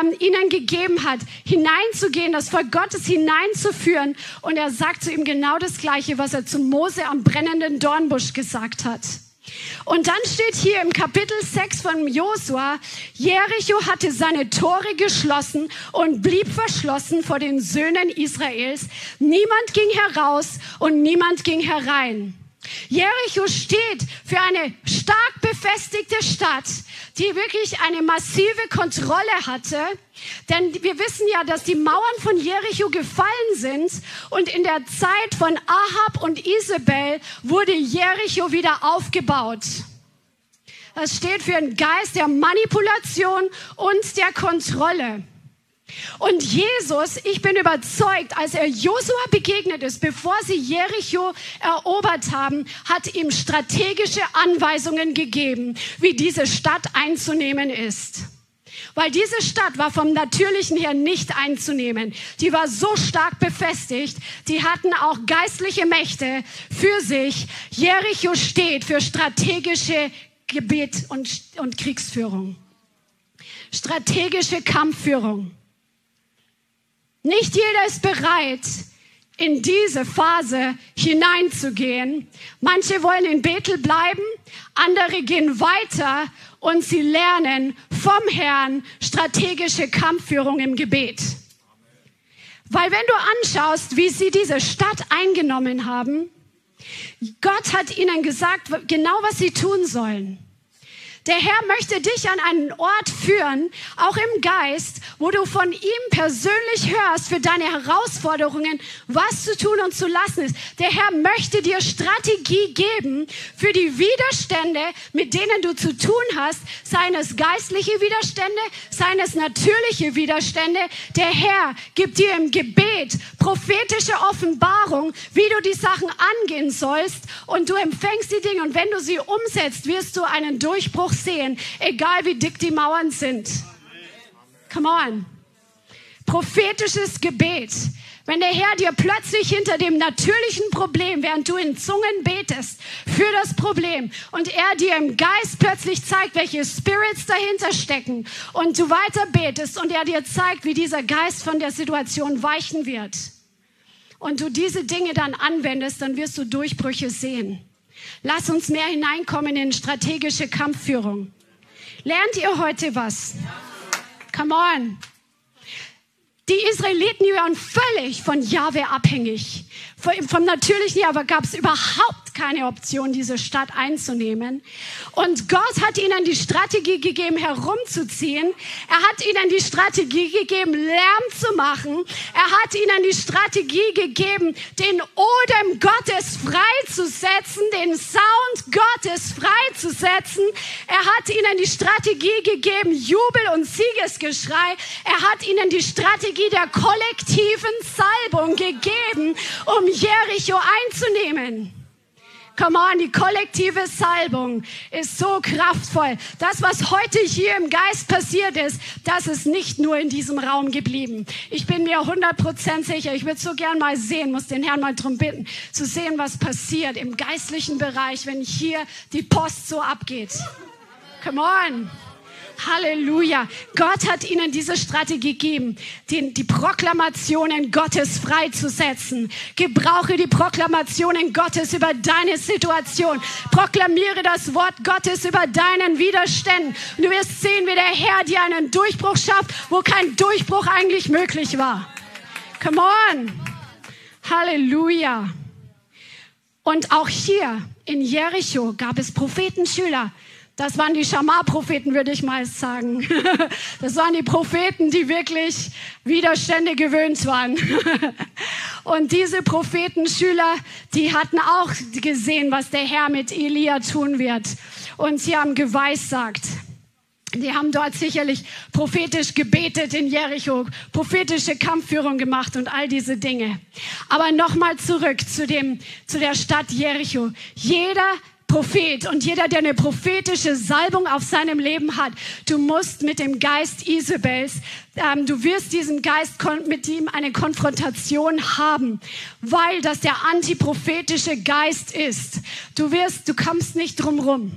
ähm, ihnen gegeben hat, hineinzugehen, das Volk Gottes hineinzuführen. Und er sagt zu ihm genau das Gleiche, was er zu Mose am brennenden Dornbusch gesagt hat. Und dann steht hier im Kapitel 6 von Josua, Jericho hatte seine Tore geschlossen und blieb verschlossen vor den Söhnen Israels. Niemand ging heraus und niemand ging herein. Jericho steht für eine stark befestigte Stadt, die wirklich eine massive Kontrolle hatte. Denn wir wissen ja, dass die Mauern von Jericho gefallen sind und in der Zeit von Ahab und Isabel wurde Jericho wieder aufgebaut. Das steht für einen Geist der Manipulation und der Kontrolle. Und Jesus, ich bin überzeugt, als er Josua begegnet ist, bevor sie Jericho erobert haben, hat ihm strategische Anweisungen gegeben, wie diese Stadt einzunehmen ist. Weil diese Stadt war vom Natürlichen her nicht einzunehmen. Die war so stark befestigt, die hatten auch geistliche Mächte für sich. Jericho steht für strategische Gebet und, und Kriegsführung. Strategische Kampfführung. Nicht jeder ist bereit, in diese Phase hineinzugehen. Manche wollen in Bethel bleiben, andere gehen weiter und sie lernen vom Herrn strategische Kampfführung im Gebet. Weil wenn du anschaust, wie sie diese Stadt eingenommen haben, Gott hat ihnen gesagt, genau was sie tun sollen. Der Herr möchte dich an einen Ort führen, auch im Geist, wo du von ihm persönlich hörst für deine Herausforderungen, was zu tun und zu lassen ist. Der Herr möchte dir Strategie geben für die Widerstände, mit denen du zu tun hast, seien es geistliche Widerstände, seien es natürliche Widerstände. Der Herr gibt dir im Gebet prophetische Offenbarung, wie du die Sachen angehen sollst und du empfängst die Dinge und wenn du sie umsetzt, wirst du einen Durchbruch sehen, egal wie dick die Mauern sind. Come on. Prophetisches Gebet. Wenn der Herr dir plötzlich hinter dem natürlichen Problem, während du in Zungen betest, für das Problem und er dir im Geist plötzlich zeigt, welche Spirits dahinter stecken und du weiter betest und er dir zeigt, wie dieser Geist von der Situation weichen wird und du diese Dinge dann anwendest, dann wirst du Durchbrüche sehen. Lass uns mehr hineinkommen in strategische Kampfführung. Lernt ihr heute was? Come on. Die Israeliten waren völlig von Jahwe abhängig. Vom Natürlichen, aber gab es überhaupt keine Option, diese Stadt einzunehmen. Und Gott hat ihnen die Strategie gegeben, herumzuziehen. Er hat ihnen die Strategie gegeben, Lärm zu machen. Er hat ihnen die Strategie gegeben, den Odem Gottes freizusetzen, den Sound Gottes freizusetzen. Er hat ihnen die Strategie gegeben, Jubel und Siegesgeschrei. Er hat ihnen die Strategie der kollektiven Salbung gegeben, um Jericho einzunehmen. Come on, die kollektive Salbung ist so kraftvoll. Das, was heute hier im Geist passiert ist, das ist nicht nur in diesem Raum geblieben. Ich bin mir 100% sicher, ich würde so gern mal sehen, muss den Herrn mal drum bitten, zu sehen, was passiert im geistlichen Bereich, wenn hier die Post so abgeht. Come on. Halleluja. Gott hat ihnen diese Strategie gegeben, die, die Proklamationen Gottes freizusetzen. Gebrauche die Proklamationen Gottes über deine Situation. Proklamiere das Wort Gottes über deinen Widerständen. Und du wirst sehen, wie der Herr dir einen Durchbruch schafft, wo kein Durchbruch eigentlich möglich war. Come on. Halleluja. Und auch hier in Jericho gab es Prophetenschüler, das waren die Schamar-Propheten, würde ich mal sagen. Das waren die Propheten, die wirklich Widerstände gewöhnt waren. Und diese Prophetenschüler, die hatten auch gesehen, was der Herr mit Elia tun wird. Und sie haben geweissagt. Die haben dort sicherlich prophetisch gebetet in Jericho, prophetische Kampfführung gemacht und all diese Dinge. Aber nochmal zurück zu dem, zu der Stadt Jericho. Jeder Prophet und jeder, der eine prophetische Salbung auf seinem Leben hat, du musst mit dem Geist Isabels, ähm, du wirst diesen Geist mit ihm eine Konfrontation haben, weil das der antiprophetische Geist ist. Du wirst, du kommst nicht drum rum.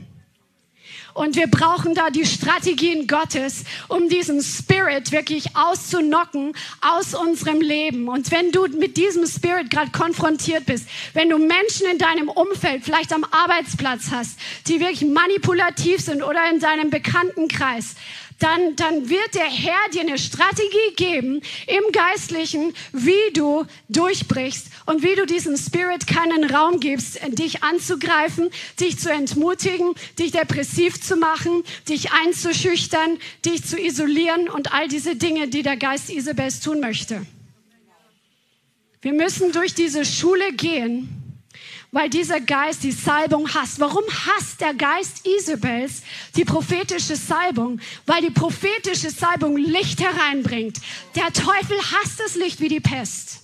Und wir brauchen da die Strategien Gottes, um diesen Spirit wirklich auszunocken aus unserem Leben. Und wenn du mit diesem Spirit gerade konfrontiert bist, wenn du Menschen in deinem Umfeld, vielleicht am Arbeitsplatz hast, die wirklich manipulativ sind oder in deinem Bekanntenkreis, dann, dann wird der Herr dir eine Strategie geben im Geistlichen, wie du durchbrichst und wie du diesem Spirit keinen Raum gibst, dich anzugreifen, dich zu entmutigen, dich depressiv zu machen, dich einzuschüchtern, dich zu isolieren und all diese Dinge, die der Geist Isabels tun möchte. Wir müssen durch diese Schule gehen weil dieser Geist die Salbung hasst. Warum hasst der Geist Isabels die prophetische Salbung? Weil die prophetische Salbung Licht hereinbringt. Der Teufel hasst das Licht wie die Pest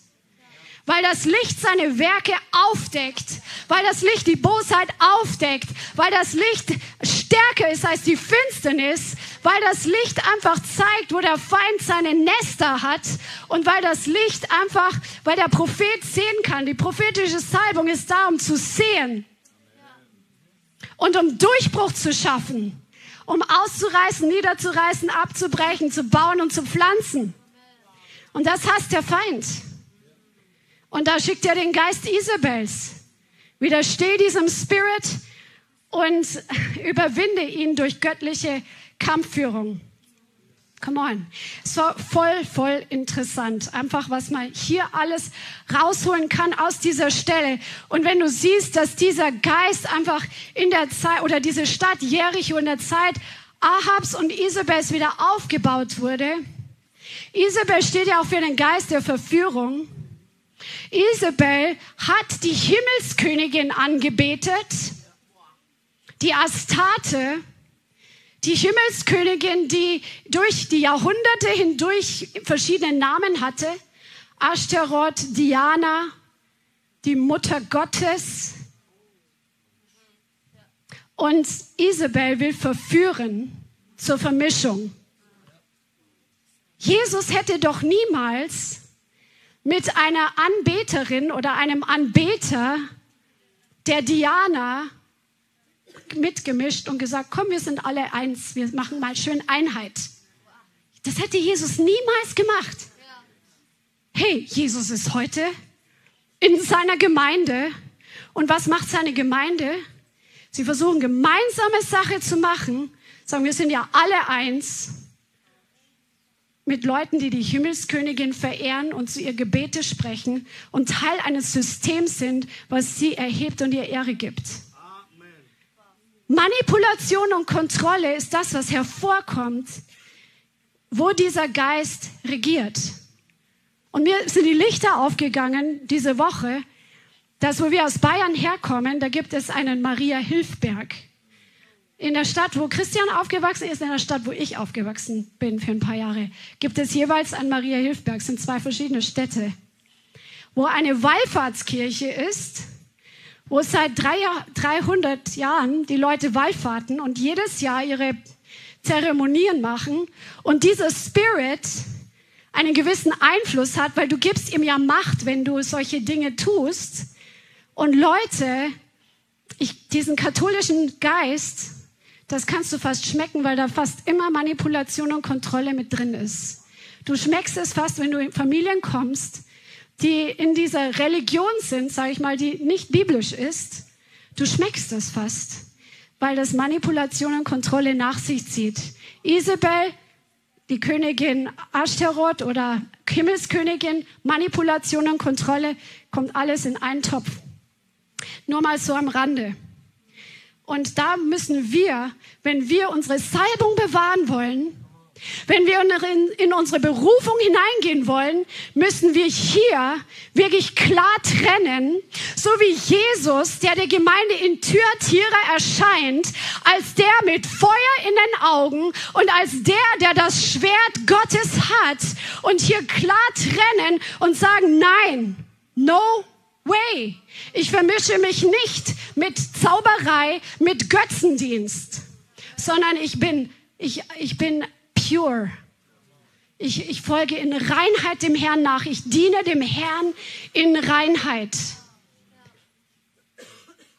weil das Licht seine Werke aufdeckt, weil das Licht die Bosheit aufdeckt, weil das Licht stärker ist als die Finsternis, weil das Licht einfach zeigt, wo der Feind seine Nester hat und weil das Licht einfach, weil der Prophet sehen kann. Die prophetische Salbung ist da, um zu sehen und um Durchbruch zu schaffen, um auszureißen, niederzureißen, abzubrechen, zu bauen und zu pflanzen. Und das hasst der Feind. Und da schickt er den Geist Isabels. Widersteh diesem Spirit und überwinde ihn durch göttliche Kampfführung. Come on. War voll, voll interessant. Einfach, was man hier alles rausholen kann aus dieser Stelle. Und wenn du siehst, dass dieser Geist einfach in der Zeit oder diese Stadt Jericho in der Zeit Ahabs und Isabels wieder aufgebaut wurde. Isabel steht ja auch für den Geist der Verführung. Isabel hat die Himmelskönigin angebetet, die Astarte, die Himmelskönigin, die durch die Jahrhunderte hindurch verschiedene Namen hatte. Ashtaroth, Diana, die Mutter Gottes. Und Isabel will verführen zur Vermischung. Jesus hätte doch niemals mit einer Anbeterin oder einem Anbeter der Diana mitgemischt und gesagt, komm, wir sind alle eins, wir machen mal schön Einheit. Das hätte Jesus niemals gemacht. Hey, Jesus ist heute in seiner Gemeinde. Und was macht seine Gemeinde? Sie versuchen gemeinsame Sache zu machen, sagen, wir sind ja alle eins. Mit Leuten, die die Himmelskönigin verehren und zu ihr Gebete sprechen und Teil eines Systems sind, was sie erhebt und ihr Ehre gibt. Manipulation und Kontrolle ist das, was hervorkommt, wo dieser Geist regiert. Und mir sind die Lichter aufgegangen diese Woche, dass wo wir aus Bayern herkommen, da gibt es einen Maria Hilfberg. In der Stadt, wo Christian aufgewachsen ist, in der Stadt, wo ich aufgewachsen bin für ein paar Jahre, gibt es jeweils ein Maria Hilfberg. Sind zwei verschiedene Städte, wo eine Wallfahrtskirche ist, wo seit 300 Jahren die Leute wallfahrten und jedes Jahr ihre Zeremonien machen und dieser Spirit einen gewissen Einfluss hat, weil du gibst ihm ja Macht, wenn du solche Dinge tust. Und Leute, ich, diesen katholischen Geist, das kannst du fast schmecken, weil da fast immer Manipulation und Kontrolle mit drin ist. Du schmeckst es fast, wenn du in Familien kommst, die in dieser Religion sind, sage ich mal, die nicht biblisch ist. Du schmeckst es fast, weil das Manipulation und Kontrolle nach sich zieht. Isabel, die Königin Ashtaroth oder Himmelskönigin, Manipulation und Kontrolle, kommt alles in einen Topf. Nur mal so am Rande. Und da müssen wir, wenn wir unsere Salbung bewahren wollen, wenn wir in, unsere Berufung hineingehen wollen, müssen wir hier wirklich klar trennen, so wie Jesus, der der Gemeinde in Türtiere erscheint, als der mit Feuer in den Augen und als der, der das Schwert Gottes hat und hier klar trennen und sagen, nein, no way. Ich vermische mich nicht mit Zauberei, mit Götzendienst, sondern ich bin, ich, ich bin pure. Ich, ich folge in Reinheit dem Herrn nach. Ich diene dem Herrn in Reinheit.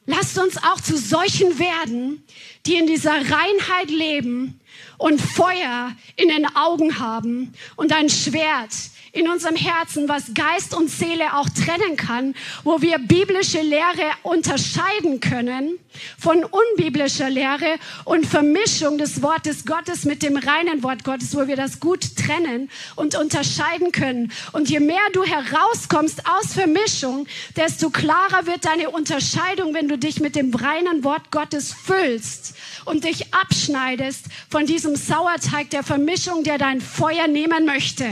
Lasst uns auch zu solchen werden, die in dieser Reinheit leben und Feuer in den Augen haben und ein Schwert in unserem Herzen, was Geist und Seele auch trennen kann, wo wir biblische Lehre unterscheiden können von unbiblischer Lehre und Vermischung des Wortes Gottes mit dem reinen Wort Gottes, wo wir das gut trennen und unterscheiden können. Und je mehr du herauskommst aus Vermischung, desto klarer wird deine Unterscheidung, wenn du dich mit dem reinen Wort Gottes füllst und dich abschneidest von diesem Sauerteig der Vermischung, der dein Feuer nehmen möchte.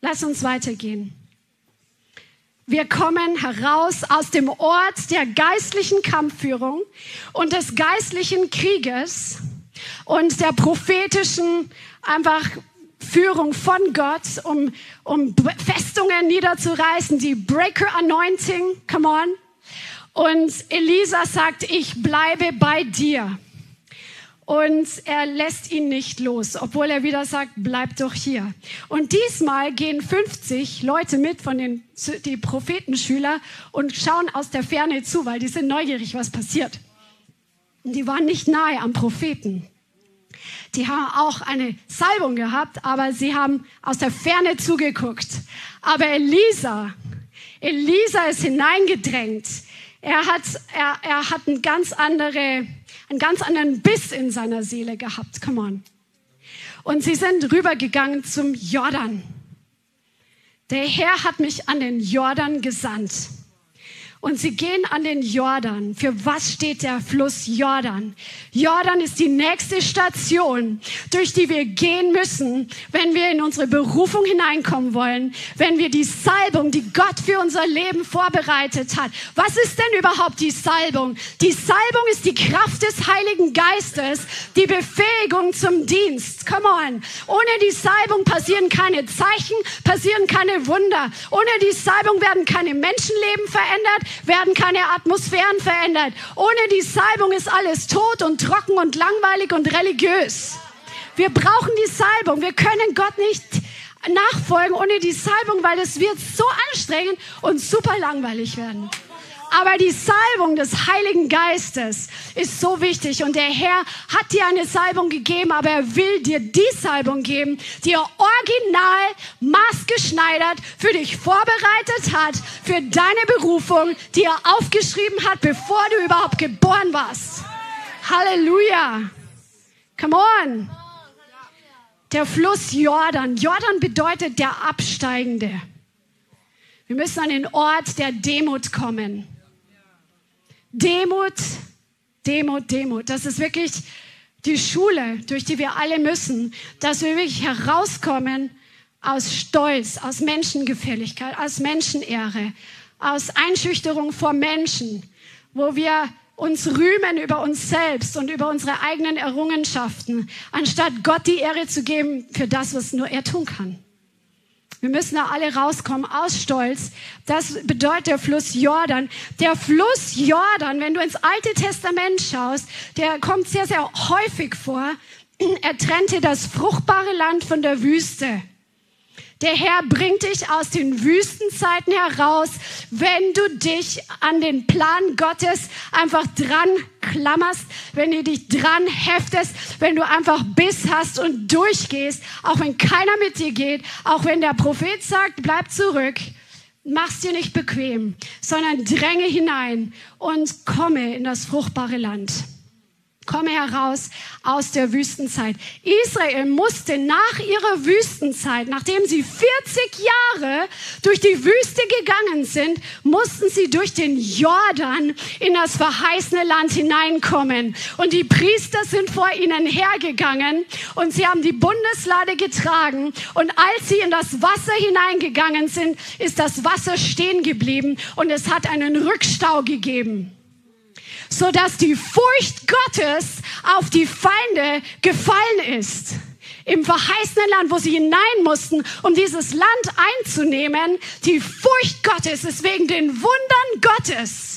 Lass uns weitergehen. Wir kommen heraus aus dem Ort der geistlichen Kampfführung und des geistlichen Krieges und der prophetischen einfach Führung von Gott, um, um Festungen niederzureißen, die Breaker Anointing, come on. Und Elisa sagt, ich bleibe bei dir und er lässt ihn nicht los, obwohl er wieder sagt, bleib doch hier. Und diesmal gehen 50 Leute mit von den die Prophetenschüler und schauen aus der Ferne zu, weil die sind neugierig, was passiert. Und die waren nicht nahe am Propheten. Die haben auch eine Salbung gehabt, aber sie haben aus der Ferne zugeguckt. Aber Elisa, Elisa ist hineingedrängt. Er hat, er, er hat eine ganz andere einen ganz anderen Biss in seiner Seele gehabt. Come on. Und sie sind rübergegangen zum Jordan. Der Herr hat mich an den Jordan gesandt. Und sie gehen an den Jordan. Für was steht der Fluss Jordan? Jordan ist die nächste Station, durch die wir gehen müssen, wenn wir in unsere Berufung hineinkommen wollen, wenn wir die Salbung, die Gott für unser Leben vorbereitet hat. Was ist denn überhaupt die Salbung? Die Salbung ist die Kraft des Heiligen Geistes, die Befähigung zum Dienst. Come on. Ohne die Salbung passieren keine Zeichen, passieren keine Wunder. Ohne die Salbung werden keine Menschenleben verändert, werden keine Atmosphären verändert. Ohne die Salbung ist alles tot und trocken und langweilig und religiös. Wir brauchen die Salbung. Wir können Gott nicht nachfolgen ohne die Salbung, weil es wird so anstrengend und super langweilig werden. Aber die Salbung des Heiligen Geistes ist so wichtig. Und der Herr hat dir eine Salbung gegeben, aber er will dir die Salbung geben, die er original maßgeschneidert für dich vorbereitet hat, für deine Berufung, die er aufgeschrieben hat, bevor du überhaupt geboren warst. Halleluja. Come on. Der Fluss Jordan. Jordan bedeutet der Absteigende. Wir müssen an den Ort der Demut kommen. Demut, Demut, Demut. Das ist wirklich die Schule, durch die wir alle müssen, dass wir wirklich herauskommen aus Stolz, aus Menschengefälligkeit, aus Menschenehre, aus Einschüchterung vor Menschen, wo wir uns rühmen über uns selbst und über unsere eigenen Errungenschaften, anstatt Gott die Ehre zu geben für das, was nur er tun kann. Wir müssen da alle rauskommen aus Stolz. Das bedeutet der Fluss Jordan. Der Fluss Jordan, wenn du ins Alte Testament schaust, der kommt sehr, sehr häufig vor. Er trennte das fruchtbare Land von der Wüste. Der Herr bringt dich aus den Wüstenzeiten heraus, wenn du dich an den Plan Gottes einfach dran klammerst, wenn du dich dran heftest, wenn du einfach Biss hast und durchgehst, auch wenn keiner mit dir geht, auch wenn der Prophet sagt, bleib zurück. Mach's dir nicht bequem, sondern dränge hinein und komme in das fruchtbare Land. Komme heraus aus der Wüstenzeit. Israel musste nach ihrer Wüstenzeit, nachdem sie 40 Jahre durch die Wüste gegangen sind, mussten sie durch den Jordan in das verheißene Land hineinkommen. Und die Priester sind vor ihnen hergegangen und sie haben die Bundeslade getragen. Und als sie in das Wasser hineingegangen sind, ist das Wasser stehen geblieben und es hat einen Rückstau gegeben so dass die Furcht Gottes auf die Feinde gefallen ist. Im verheißenen Land, wo sie hinein mussten, um dieses Land einzunehmen, die Furcht Gottes ist wegen den Wundern Gottes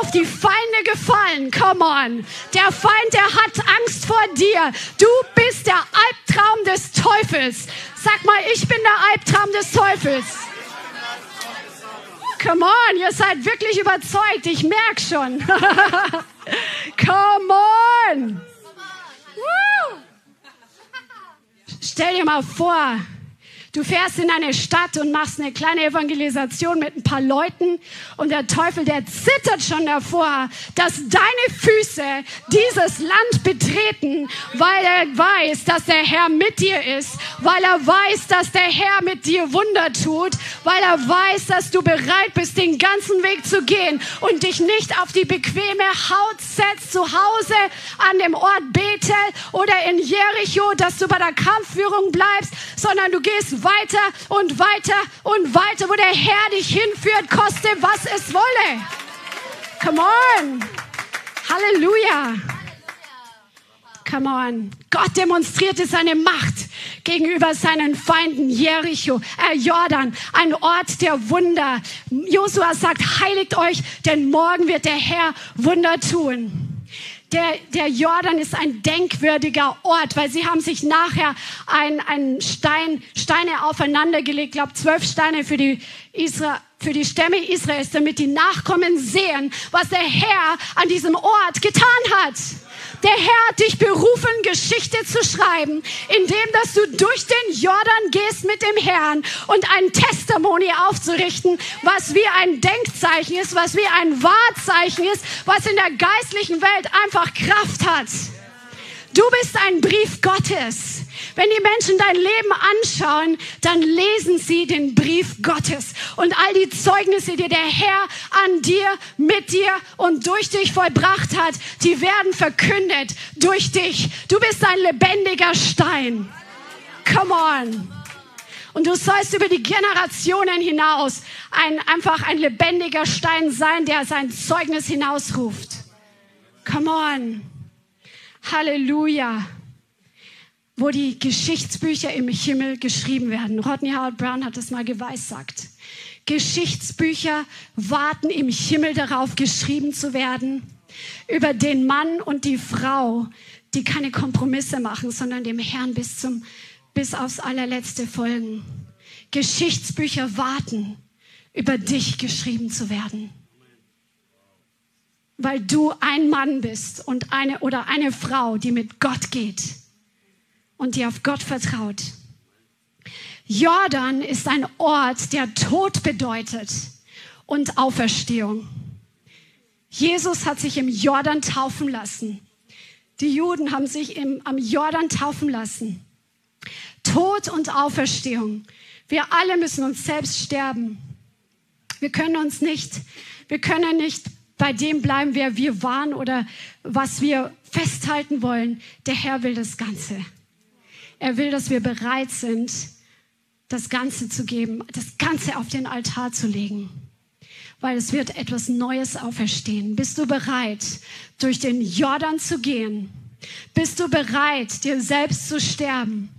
auf die Feinde gefallen. Come on. Der Feind, der hat Angst vor dir. Du bist der Albtraum des Teufels. Sag mal, ich bin der Albtraum des Teufels. Come on, ihr seid wirklich überzeugt. Ich merke schon. Come on. Woo. Stell dir mal vor, Du fährst in eine Stadt und machst eine kleine Evangelisation mit ein paar Leuten und der Teufel, der zittert schon davor, dass deine Füße dieses Land betreten, weil er weiß, dass der Herr mit dir ist, weil er weiß, dass der Herr mit dir Wunder tut, weil er weiß, dass du bereit bist, den ganzen Weg zu gehen und dich nicht auf die bequeme Haut setzt zu Hause an dem Ort Bethel oder in Jericho, dass du bei der Kampfführung bleibst, sondern du gehst weiter und weiter und weiter, wo der Herr dich hinführt, koste was es wolle. Come on. Halleluja. Come on. Gott demonstrierte seine Macht gegenüber seinen Feinden. Jericho, äh, Jordan, ein Ort der Wunder. Josua sagt, heiligt euch, denn morgen wird der Herr Wunder tun der, der Jordan ist ein denkwürdiger Ort, weil sie haben sich nachher ein, ein Stein, Steine aufeinander gelegt, glaube zwölf Steine für die, Isra, für die Stämme Israels, damit die Nachkommen sehen, was der Herr an diesem Ort getan hat. Der Herr hat dich berufen, Geschichte zu schreiben, indem dass du durch den Jordan gehst mit dem Herrn und ein Testimony aufzurichten, was wie ein Denkzeichen ist, was wie ein Wahrzeichen ist, was in der geistlichen Welt einfach Kraft hat. Du bist ein Brief Gottes. Wenn die Menschen dein Leben anschauen, dann lesen sie den Brief Gottes und all die Zeugnisse, die der Herr an dir, mit dir und durch dich vollbracht hat, die werden verkündet durch dich. Du bist ein lebendiger Stein. Come on. Und du sollst über die Generationen hinaus ein, einfach ein lebendiger Stein sein, der sein Zeugnis hinausruft. Come on. Halleluja wo die Geschichtsbücher im Himmel geschrieben werden. Rodney Howard Brown hat das mal geweissagt. Geschichtsbücher warten im Himmel darauf, geschrieben zu werden über den Mann und die Frau, die keine Kompromisse machen, sondern dem Herrn bis zum, bis aufs allerletzte folgen. Geschichtsbücher warten, über dich geschrieben zu werden. Weil du ein Mann bist und eine oder eine Frau, die mit Gott geht und die auf Gott vertraut. Jordan ist ein Ort, der Tod bedeutet und Auferstehung. Jesus hat sich im Jordan taufen lassen. die Juden haben sich im, am Jordan taufen lassen. Tod und Auferstehung. Wir alle müssen uns selbst sterben. Wir können uns nicht, wir können nicht bei dem bleiben, wer wir waren oder was wir festhalten wollen. Der Herr will das Ganze. Er will, dass wir bereit sind, das Ganze zu geben, das Ganze auf den Altar zu legen. Weil es wird etwas Neues auferstehen. Bist du bereit, durch den Jordan zu gehen? Bist du bereit, dir selbst zu sterben?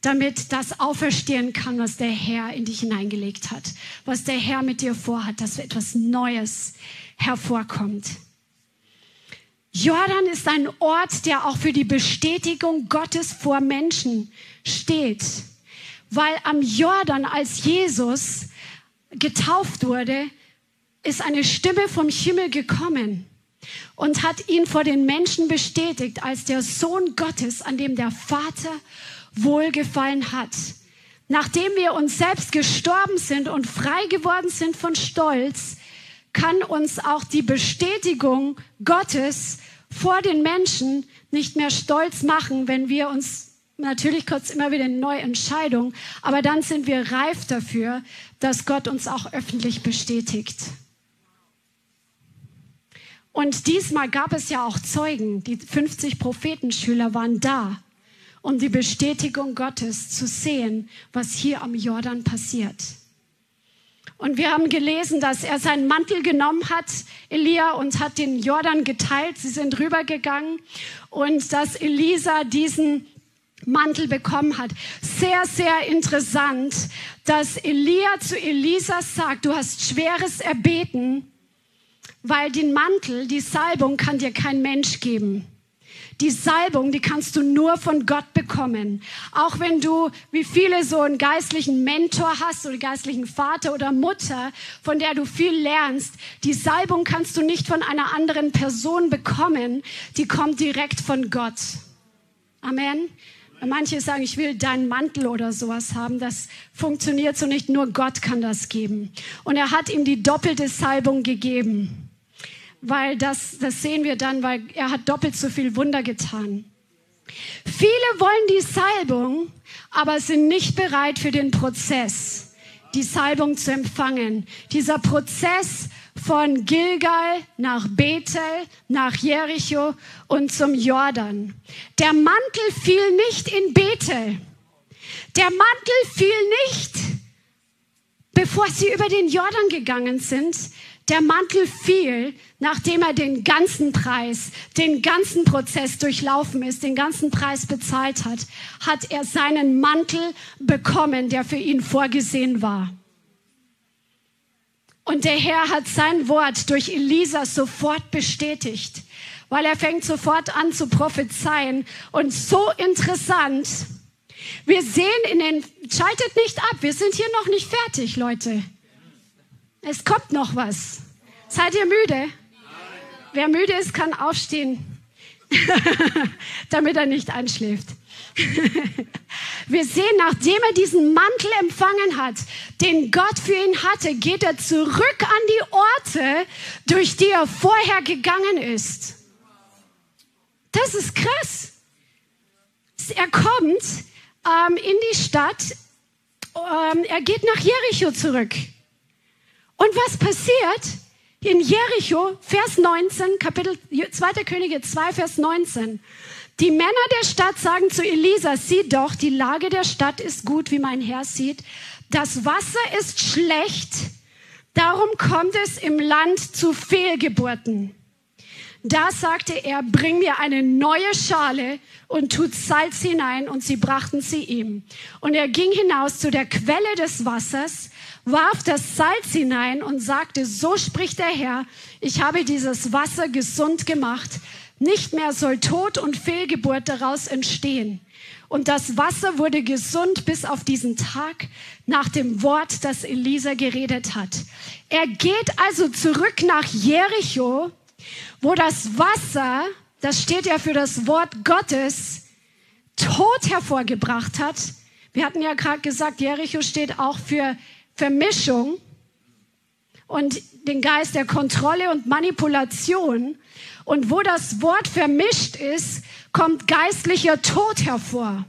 damit das auferstehen kann, was der Herr in dich hineingelegt hat, was der Herr mit dir vorhat, dass etwas Neues hervorkommt. Jordan ist ein Ort, der auch für die Bestätigung Gottes vor Menschen steht, weil am Jordan, als Jesus getauft wurde, ist eine Stimme vom Himmel gekommen und hat ihn vor den Menschen bestätigt als der Sohn Gottes, an dem der Vater wohlgefallen hat. Nachdem wir uns selbst gestorben sind und frei geworden sind von Stolz, kann uns auch die Bestätigung Gottes vor den Menschen nicht mehr stolz machen, wenn wir uns natürlich kurz immer wieder eine neue Entscheidung, aber dann sind wir reif dafür, dass Gott uns auch öffentlich bestätigt. Und diesmal gab es ja auch Zeugen. Die 50 Prophetenschüler waren da um die Bestätigung Gottes zu sehen, was hier am Jordan passiert. Und wir haben gelesen, dass er seinen Mantel genommen hat, Elia, und hat den Jordan geteilt. Sie sind rübergegangen und dass Elisa diesen Mantel bekommen hat. Sehr, sehr interessant, dass Elia zu Elisa sagt, du hast schweres erbeten, weil den Mantel, die Salbung kann dir kein Mensch geben. Die Salbung, die kannst du nur von Gott bekommen. Auch wenn du, wie viele, so einen geistlichen Mentor hast oder geistlichen Vater oder Mutter, von der du viel lernst. Die Salbung kannst du nicht von einer anderen Person bekommen. Die kommt direkt von Gott. Amen. Manche sagen, ich will deinen Mantel oder sowas haben. Das funktioniert so nicht. Nur Gott kann das geben. Und er hat ihm die doppelte Salbung gegeben weil das, das sehen wir dann, weil er hat doppelt so viel Wunder getan. Viele wollen die Salbung, aber sind nicht bereit für den Prozess, die Salbung zu empfangen. Dieser Prozess von Gilgal nach Bethel, nach Jericho und zum Jordan. Der Mantel fiel nicht in Bethel. Der Mantel fiel nicht, bevor sie über den Jordan gegangen sind. Der Mantel fiel, nachdem er den ganzen Preis, den ganzen Prozess durchlaufen ist, den ganzen Preis bezahlt hat, hat er seinen Mantel bekommen, der für ihn vorgesehen war. Und der Herr hat sein Wort durch Elisa sofort bestätigt, weil er fängt sofort an zu prophezeien. Und so interessant, wir sehen in den, schaltet nicht ab, wir sind hier noch nicht fertig, Leute. Es kommt noch was. Seid ihr müde? Wer müde ist, kann aufstehen, damit er nicht einschläft. Wir sehen, nachdem er diesen Mantel empfangen hat, den Gott für ihn hatte, geht er zurück an die Orte, durch die er vorher gegangen ist. Das ist krass. Er kommt ähm, in die Stadt, ähm, er geht nach Jericho zurück. Und was passiert? In Jericho, Vers 19, Kapitel 2. Könige 2, Vers 19. Die Männer der Stadt sagen zu Elisa, sieh doch, die Lage der Stadt ist gut, wie mein Herr sieht. Das Wasser ist schlecht, darum kommt es im Land zu Fehlgeburten. Da sagte er, bring mir eine neue Schale und tut Salz hinein, und sie brachten sie ihm. Und er ging hinaus zu der Quelle des Wassers, warf das Salz hinein und sagte, so spricht der Herr, ich habe dieses Wasser gesund gemacht, nicht mehr soll Tod und Fehlgeburt daraus entstehen. Und das Wasser wurde gesund bis auf diesen Tag nach dem Wort, das Elisa geredet hat. Er geht also zurück nach Jericho, wo das Wasser, das steht ja für das Wort Gottes, Tod hervorgebracht hat. Wir hatten ja gerade gesagt, Jericho steht auch für Vermischung. und den Geist der Kontrolle und Manipulation. Und wo das Wort vermischt ist, kommt geistlicher Tod hervor.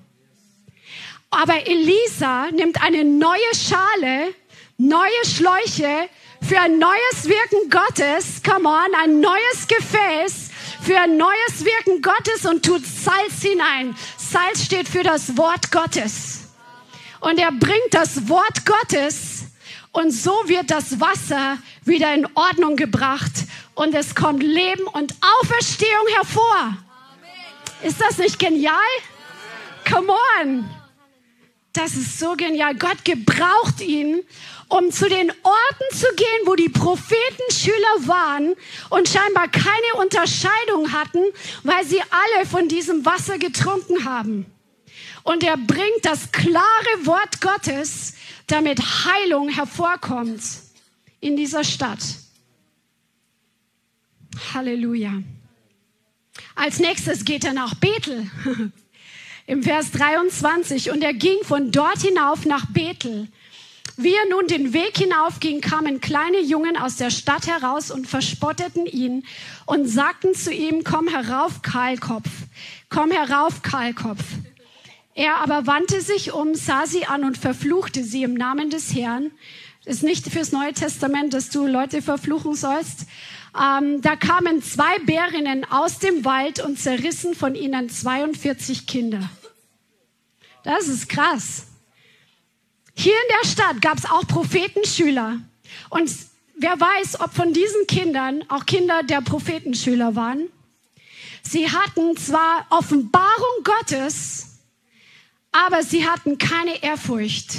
Aber Elisa nimmt eine neue Schale, neue Schläuche für ein neues Wirken Gottes, come on, ein neues Gefäß für ein neues Wirken Gottes und tut Salz hinein. Salz steht für das Wort Gottes. Und er bringt das Wort Gottes und so wird das Wasser wieder in Ordnung gebracht und es kommt Leben und Auferstehung hervor. Ist das nicht genial? Come on. Das ist so genial. Gott gebraucht ihn, um zu den Orten zu gehen, wo die Prophetenschüler waren und scheinbar keine Unterscheidung hatten, weil sie alle von diesem Wasser getrunken haben. Und er bringt das klare Wort Gottes, damit Heilung hervorkommt in dieser Stadt. Halleluja. Als nächstes geht er nach Bethel. Im Vers 23. Und er ging von dort hinauf nach Bethel. Wie er nun den Weg hinaufging, kamen kleine Jungen aus der Stadt heraus und verspotteten ihn und sagten zu ihm, komm herauf, Kahlkopf, komm herauf, Kahlkopf. Er aber wandte sich um, sah sie an und verfluchte sie im Namen des Herrn. Das ist nicht fürs Neue Testament, dass du Leute verfluchen sollst. Ähm, da kamen zwei Bärinnen aus dem Wald und zerrissen von ihnen 42 Kinder. Das ist krass. Hier in der Stadt gab es auch Prophetenschüler. Und wer weiß, ob von diesen Kindern auch Kinder der Prophetenschüler waren. Sie hatten zwar Offenbarung Gottes, aber sie hatten keine Ehrfurcht.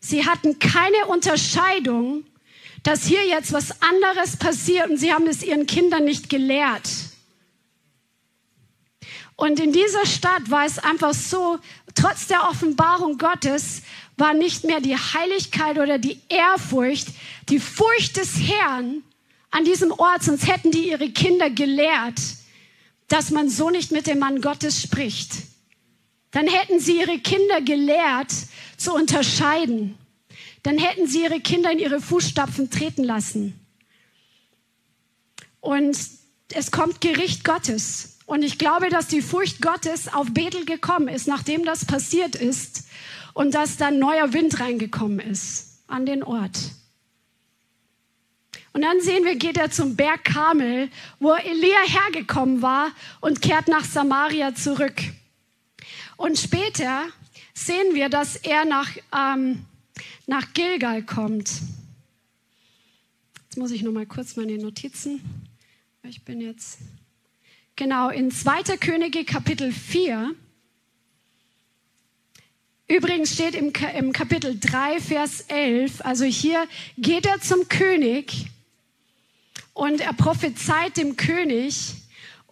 Sie hatten keine Unterscheidung, dass hier jetzt was anderes passiert und sie haben es ihren Kindern nicht gelehrt. Und in dieser Stadt war es einfach so, trotz der Offenbarung Gottes war nicht mehr die Heiligkeit oder die Ehrfurcht, die Furcht des Herrn an diesem Ort, sonst hätten die ihre Kinder gelehrt, dass man so nicht mit dem Mann Gottes spricht dann hätten sie ihre Kinder gelehrt zu unterscheiden. Dann hätten sie ihre Kinder in ihre Fußstapfen treten lassen. Und es kommt Gericht Gottes. Und ich glaube, dass die Furcht Gottes auf Bethel gekommen ist, nachdem das passiert ist und dass dann neuer Wind reingekommen ist an den Ort. Und dann sehen wir, geht er zum Berg Kamel, wo Elia hergekommen war und kehrt nach Samaria zurück. Und später sehen wir, dass er nach, ähm, nach Gilgal kommt. Jetzt muss ich noch mal kurz meine Notizen. Ich bin jetzt genau in 2. Könige Kapitel 4. Übrigens steht im, im Kapitel 3, Vers 11, also hier geht er zum König und er prophezeit dem König,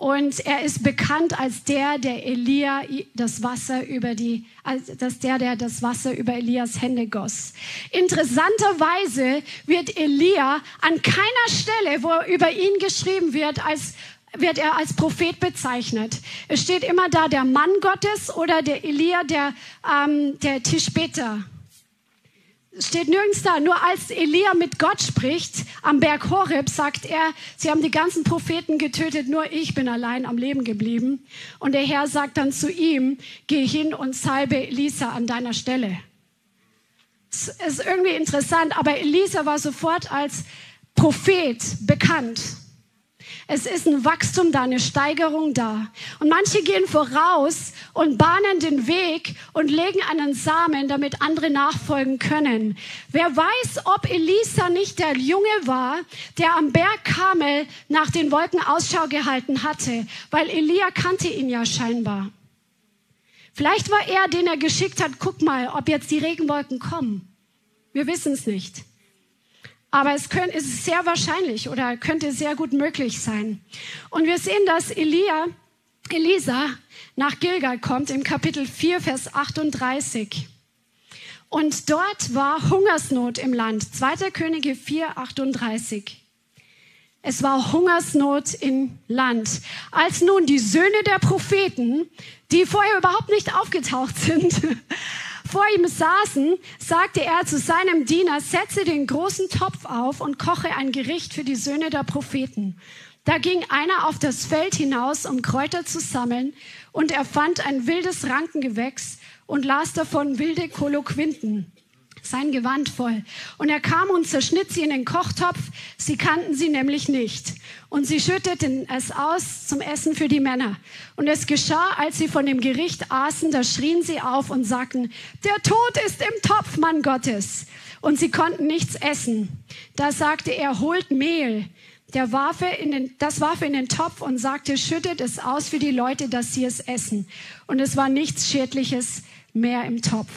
und er ist bekannt als der, der Elia das Wasser über die, als der, der das Wasser über Elias Hände goss. Interessanterweise wird Elia an keiner Stelle, wo über ihn geschrieben wird, als wird er als Prophet bezeichnet. Es steht immer da der Mann Gottes oder der Elia, der, ähm, der Tischbeter steht nirgends da. Nur als Elia mit Gott spricht am Berg Horeb, sagt er, sie haben die ganzen Propheten getötet, nur ich bin allein am Leben geblieben. Und der Herr sagt dann zu ihm, geh hin und salbe Elisa an deiner Stelle. Es ist irgendwie interessant, aber Elisa war sofort als Prophet bekannt. Es ist ein Wachstum da, eine Steigerung da. Und manche gehen voraus und bahnen den Weg und legen einen Samen, damit andere nachfolgen können. Wer weiß, ob Elisa nicht der Junge war, der am Berg Kamel nach den Wolken Ausschau gehalten hatte, weil Elia kannte ihn ja scheinbar. Vielleicht war er, den er geschickt hat, guck mal, ob jetzt die Regenwolken kommen. Wir wissen es nicht. Aber es könnte, ist sehr wahrscheinlich oder könnte sehr gut möglich sein. Und wir sehen, dass Elia, Elisa nach Gilgal kommt im Kapitel 4, Vers 38. Und dort war Hungersnot im Land. 2. Könige 4, 38. Es war Hungersnot im Land. Als nun die Söhne der Propheten, die vorher überhaupt nicht aufgetaucht sind, vor ihm saßen, sagte er zu seinem Diener, setze den großen Topf auf und koche ein Gericht für die Söhne der Propheten. Da ging einer auf das Feld hinaus, um Kräuter zu sammeln, und er fand ein wildes Rankengewächs und las davon wilde Koloquinten sein Gewand voll. Und er kam und zerschnitt sie in den Kochtopf. Sie kannten sie nämlich nicht. Und sie schütteten es aus zum Essen für die Männer. Und es geschah, als sie von dem Gericht aßen, da schrien sie auf und sagten, der Tod ist im Topf, Mann Gottes. Und sie konnten nichts essen. Da sagte er, holt Mehl. Der warf in den, das warf er in den Topf und sagte, schüttet es aus für die Leute, dass sie es essen. Und es war nichts Schädliches mehr im Topf.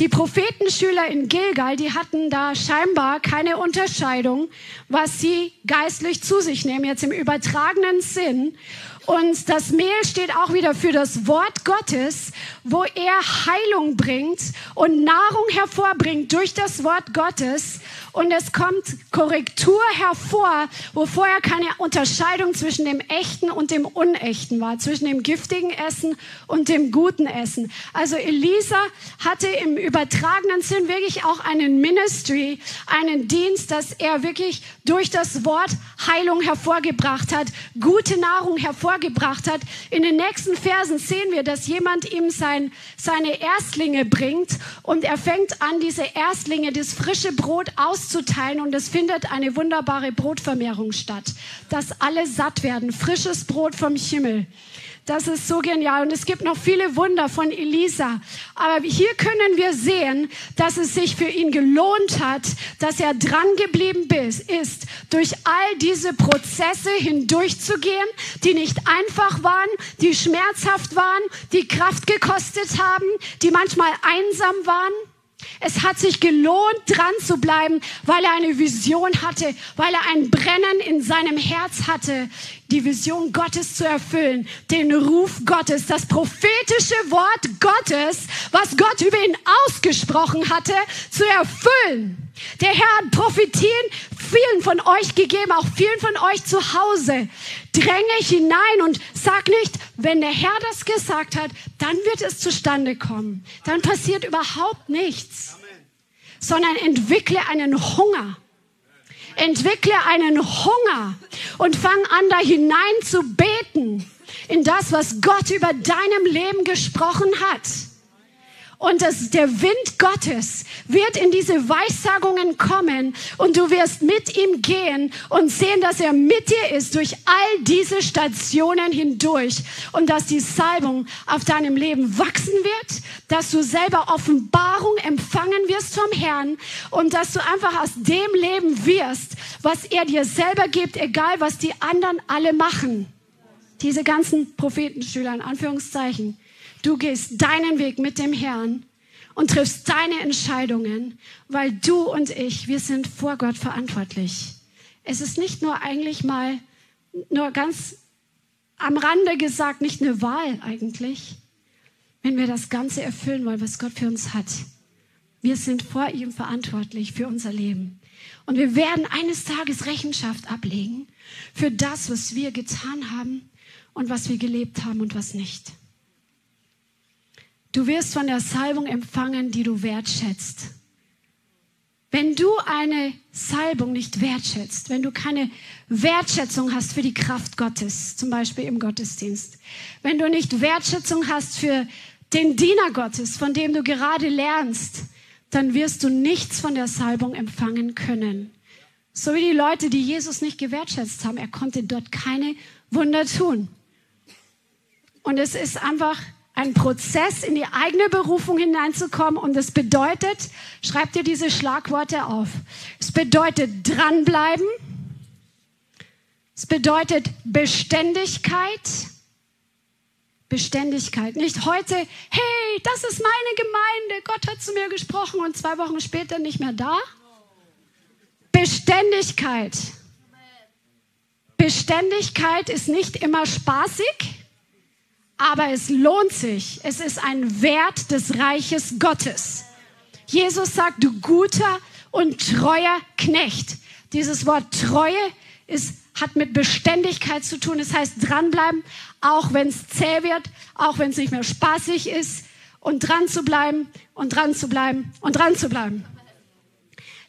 Die Prophetenschüler in Gilgal, die hatten da scheinbar keine Unterscheidung, was sie geistlich zu sich nehmen, jetzt im übertragenen Sinn. Und das Mehl steht auch wieder für das Wort Gottes, wo er Heilung bringt und Nahrung hervorbringt durch das Wort Gottes und es kommt Korrektur hervor, wo vorher keine Unterscheidung zwischen dem echten und dem unechten war, zwischen dem giftigen Essen und dem guten Essen. Also Elisa hatte im übertragenen Sinn wirklich auch einen Ministry, einen Dienst, dass er wirklich durch das Wort Heilung hervorgebracht hat, gute Nahrung hervorgebracht hat. In den nächsten Versen sehen wir, dass jemand ihm sein, seine Erstlinge bringt und er fängt an, diese Erstlinge, das frische Brot aus auszuteilen und es findet eine wunderbare Brotvermehrung statt, dass alle satt werden. Frisches Brot vom Himmel. Das ist so genial. Und es gibt noch viele Wunder von Elisa. Aber hier können wir sehen, dass es sich für ihn gelohnt hat, dass er dran geblieben ist, durch all diese Prozesse hindurchzugehen, die nicht einfach waren, die schmerzhaft waren, die Kraft gekostet haben, die manchmal einsam waren. Es hat sich gelohnt, dran zu bleiben, weil er eine Vision hatte, weil er ein Brennen in seinem Herz hatte, die Vision Gottes zu erfüllen, den Ruf Gottes, das prophetische Wort Gottes, was Gott über ihn ausgesprochen hatte, zu erfüllen. Der Herr hat Prophetien vielen von euch gegeben, auch vielen von euch zu Hause. Dränge hinein und sag nicht, wenn der Herr das gesagt hat, dann wird es zustande kommen. Dann passiert überhaupt nichts. Sondern entwickle einen Hunger. Entwickle einen Hunger und fang an, da hinein zu beten in das, was Gott über deinem Leben gesprochen hat. Und das, der Wind Gottes wird in diese Weissagungen kommen und du wirst mit ihm gehen und sehen, dass er mit dir ist durch all diese Stationen hindurch und dass die Salbung auf deinem Leben wachsen wird, dass du selber Offenbarung empfangen wirst vom Herrn und dass du einfach aus dem Leben wirst, was er dir selber gibt, egal was die anderen alle machen. Diese ganzen Prophetenschüler in Anführungszeichen Du gehst deinen Weg mit dem Herrn und triffst deine Entscheidungen, weil du und ich, wir sind vor Gott verantwortlich. Es ist nicht nur eigentlich mal, nur ganz am Rande gesagt, nicht eine Wahl eigentlich, wenn wir das Ganze erfüllen wollen, was Gott für uns hat. Wir sind vor ihm verantwortlich für unser Leben. Und wir werden eines Tages Rechenschaft ablegen für das, was wir getan haben und was wir gelebt haben und was nicht. Du wirst von der Salbung empfangen, die du wertschätzt. Wenn du eine Salbung nicht wertschätzt, wenn du keine Wertschätzung hast für die Kraft Gottes, zum Beispiel im Gottesdienst, wenn du nicht Wertschätzung hast für den Diener Gottes, von dem du gerade lernst, dann wirst du nichts von der Salbung empfangen können. So wie die Leute, die Jesus nicht gewertschätzt haben. Er konnte dort keine Wunder tun. Und es ist einfach ein Prozess in die eigene Berufung hineinzukommen. Und es bedeutet, schreib dir diese Schlagworte auf. Es bedeutet dranbleiben. Es bedeutet Beständigkeit. Beständigkeit. Nicht heute, hey, das ist meine Gemeinde, Gott hat zu mir gesprochen und zwei Wochen später nicht mehr da. Beständigkeit. Beständigkeit ist nicht immer spaßig aber es lohnt sich. Es ist ein Wert des Reiches Gottes. Jesus sagt, du guter und treuer Knecht. Dieses Wort Treue ist, hat mit Beständigkeit zu tun. Es heißt dranbleiben, auch wenn es zäh wird, auch wenn es nicht mehr spaßig ist und dran zu bleiben und dran zu bleiben und dran zu bleiben.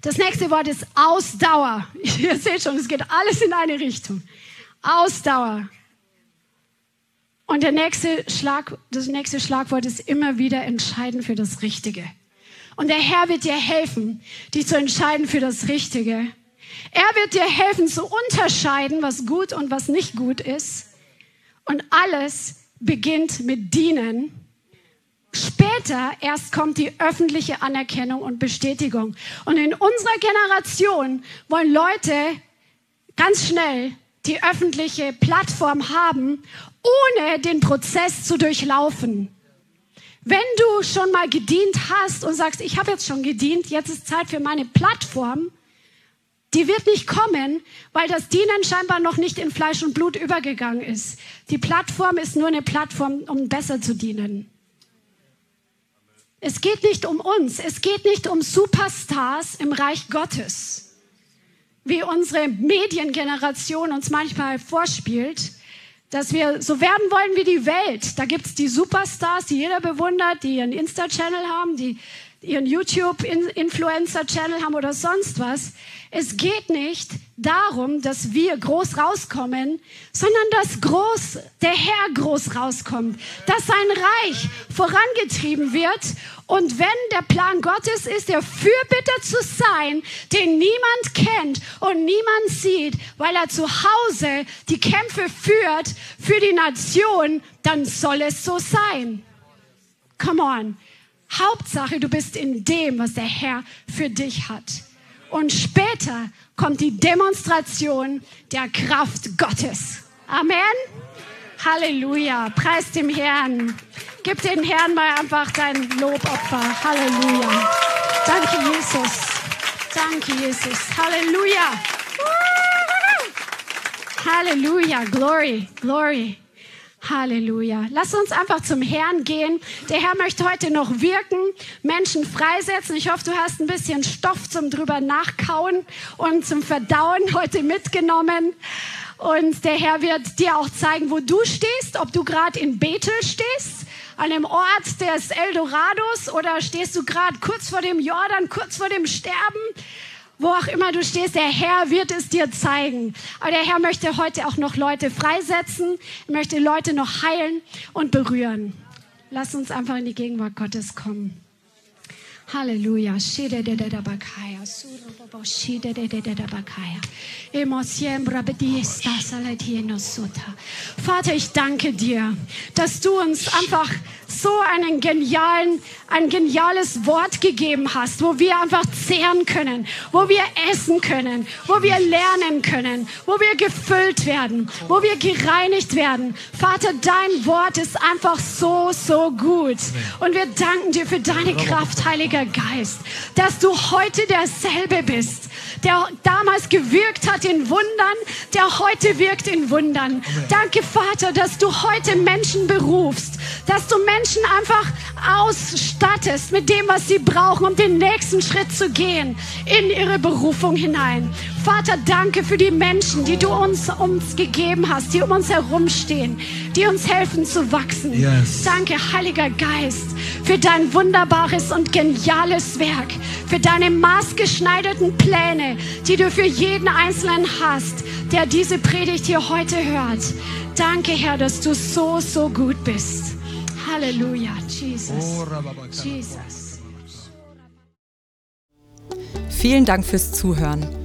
Das nächste Wort ist Ausdauer. Ihr seht schon, es geht alles in eine Richtung. Ausdauer. Und der nächste Schlag, das nächste Schlagwort ist immer wieder entscheiden für das Richtige. Und der Herr wird dir helfen, dich zu entscheiden für das Richtige. Er wird dir helfen zu unterscheiden, was gut und was nicht gut ist. Und alles beginnt mit Dienen. Später erst kommt die öffentliche Anerkennung und Bestätigung. Und in unserer Generation wollen Leute ganz schnell die öffentliche Plattform haben, ohne den Prozess zu durchlaufen. Wenn du schon mal gedient hast und sagst, ich habe jetzt schon gedient, jetzt ist Zeit für meine Plattform, die wird nicht kommen, weil das Dienen scheinbar noch nicht in Fleisch und Blut übergegangen ist. Die Plattform ist nur eine Plattform, um besser zu dienen. Es geht nicht um uns, es geht nicht um Superstars im Reich Gottes, wie unsere Mediengeneration uns manchmal vorspielt, dass wir so werden wollen wie die Welt. Da gibt es die Superstars, die jeder bewundert, die ihren Insta-Channel haben, die ihren YouTube-Influencer-Channel haben oder sonst was. Es geht nicht darum, dass wir groß rauskommen, sondern dass groß, der Herr groß rauskommt, dass sein Reich vorangetrieben wird. Und wenn der Plan Gottes ist, der Fürbitter zu sein, den niemand kennt und niemand sieht, weil er zu Hause die Kämpfe führt für die Nation, dann soll es so sein. Come on. Hauptsache, du bist in dem, was der Herr für dich hat. Und später kommt die Demonstration der Kraft Gottes. Amen. Halleluja. Preis dem Herrn. Gib den Herrn mal einfach dein Lobopfer. Halleluja. Danke, Jesus. Danke, Jesus. Halleluja. Halleluja. Glory, glory. Halleluja. Lass uns einfach zum Herrn gehen. Der Herr möchte heute noch wirken, Menschen freisetzen. Ich hoffe, du hast ein bisschen Stoff zum drüber nachkauen und zum Verdauen heute mitgenommen. Und der Herr wird dir auch zeigen, wo du stehst, ob du gerade in Bethel stehst, an dem Ort des Eldorados oder stehst du gerade kurz vor dem Jordan, kurz vor dem Sterben wo auch immer du stehst, der Herr wird es dir zeigen. Aber der Herr möchte heute auch noch Leute freisetzen, möchte Leute noch heilen und berühren. Lass uns einfach in die Gegenwart Gottes kommen. Halleluja. Vater, ich danke dir, dass du uns einfach so einen genialen, ein geniales Wort gegeben hast, wo wir einfach zehren können, wo wir essen können, wo wir lernen können, wo wir gefüllt werden, wo wir gereinigt werden. Vater, dein Wort ist einfach so, so gut. Und wir danken dir für deine Kraft, Heiliger Geist, dass du heute derselbe bist der damals gewirkt hat in Wundern, der heute wirkt in Wundern. Danke, Vater, dass du heute Menschen berufst, dass du Menschen einfach ausstattest mit dem, was sie brauchen, um den nächsten Schritt zu gehen in ihre Berufung hinein. Vater, danke für die Menschen, die du uns, uns gegeben hast, die um uns herumstehen, die uns helfen zu wachsen. Yes. Danke, Heiliger Geist, für dein wunderbares und geniales Werk, für deine maßgeschneiderten Pläne, die du für jeden Einzelnen hast, der diese Predigt hier heute hört. Danke, Herr, dass du so, so gut bist. Halleluja, Jesus. Jesus. Vielen Dank fürs Zuhören.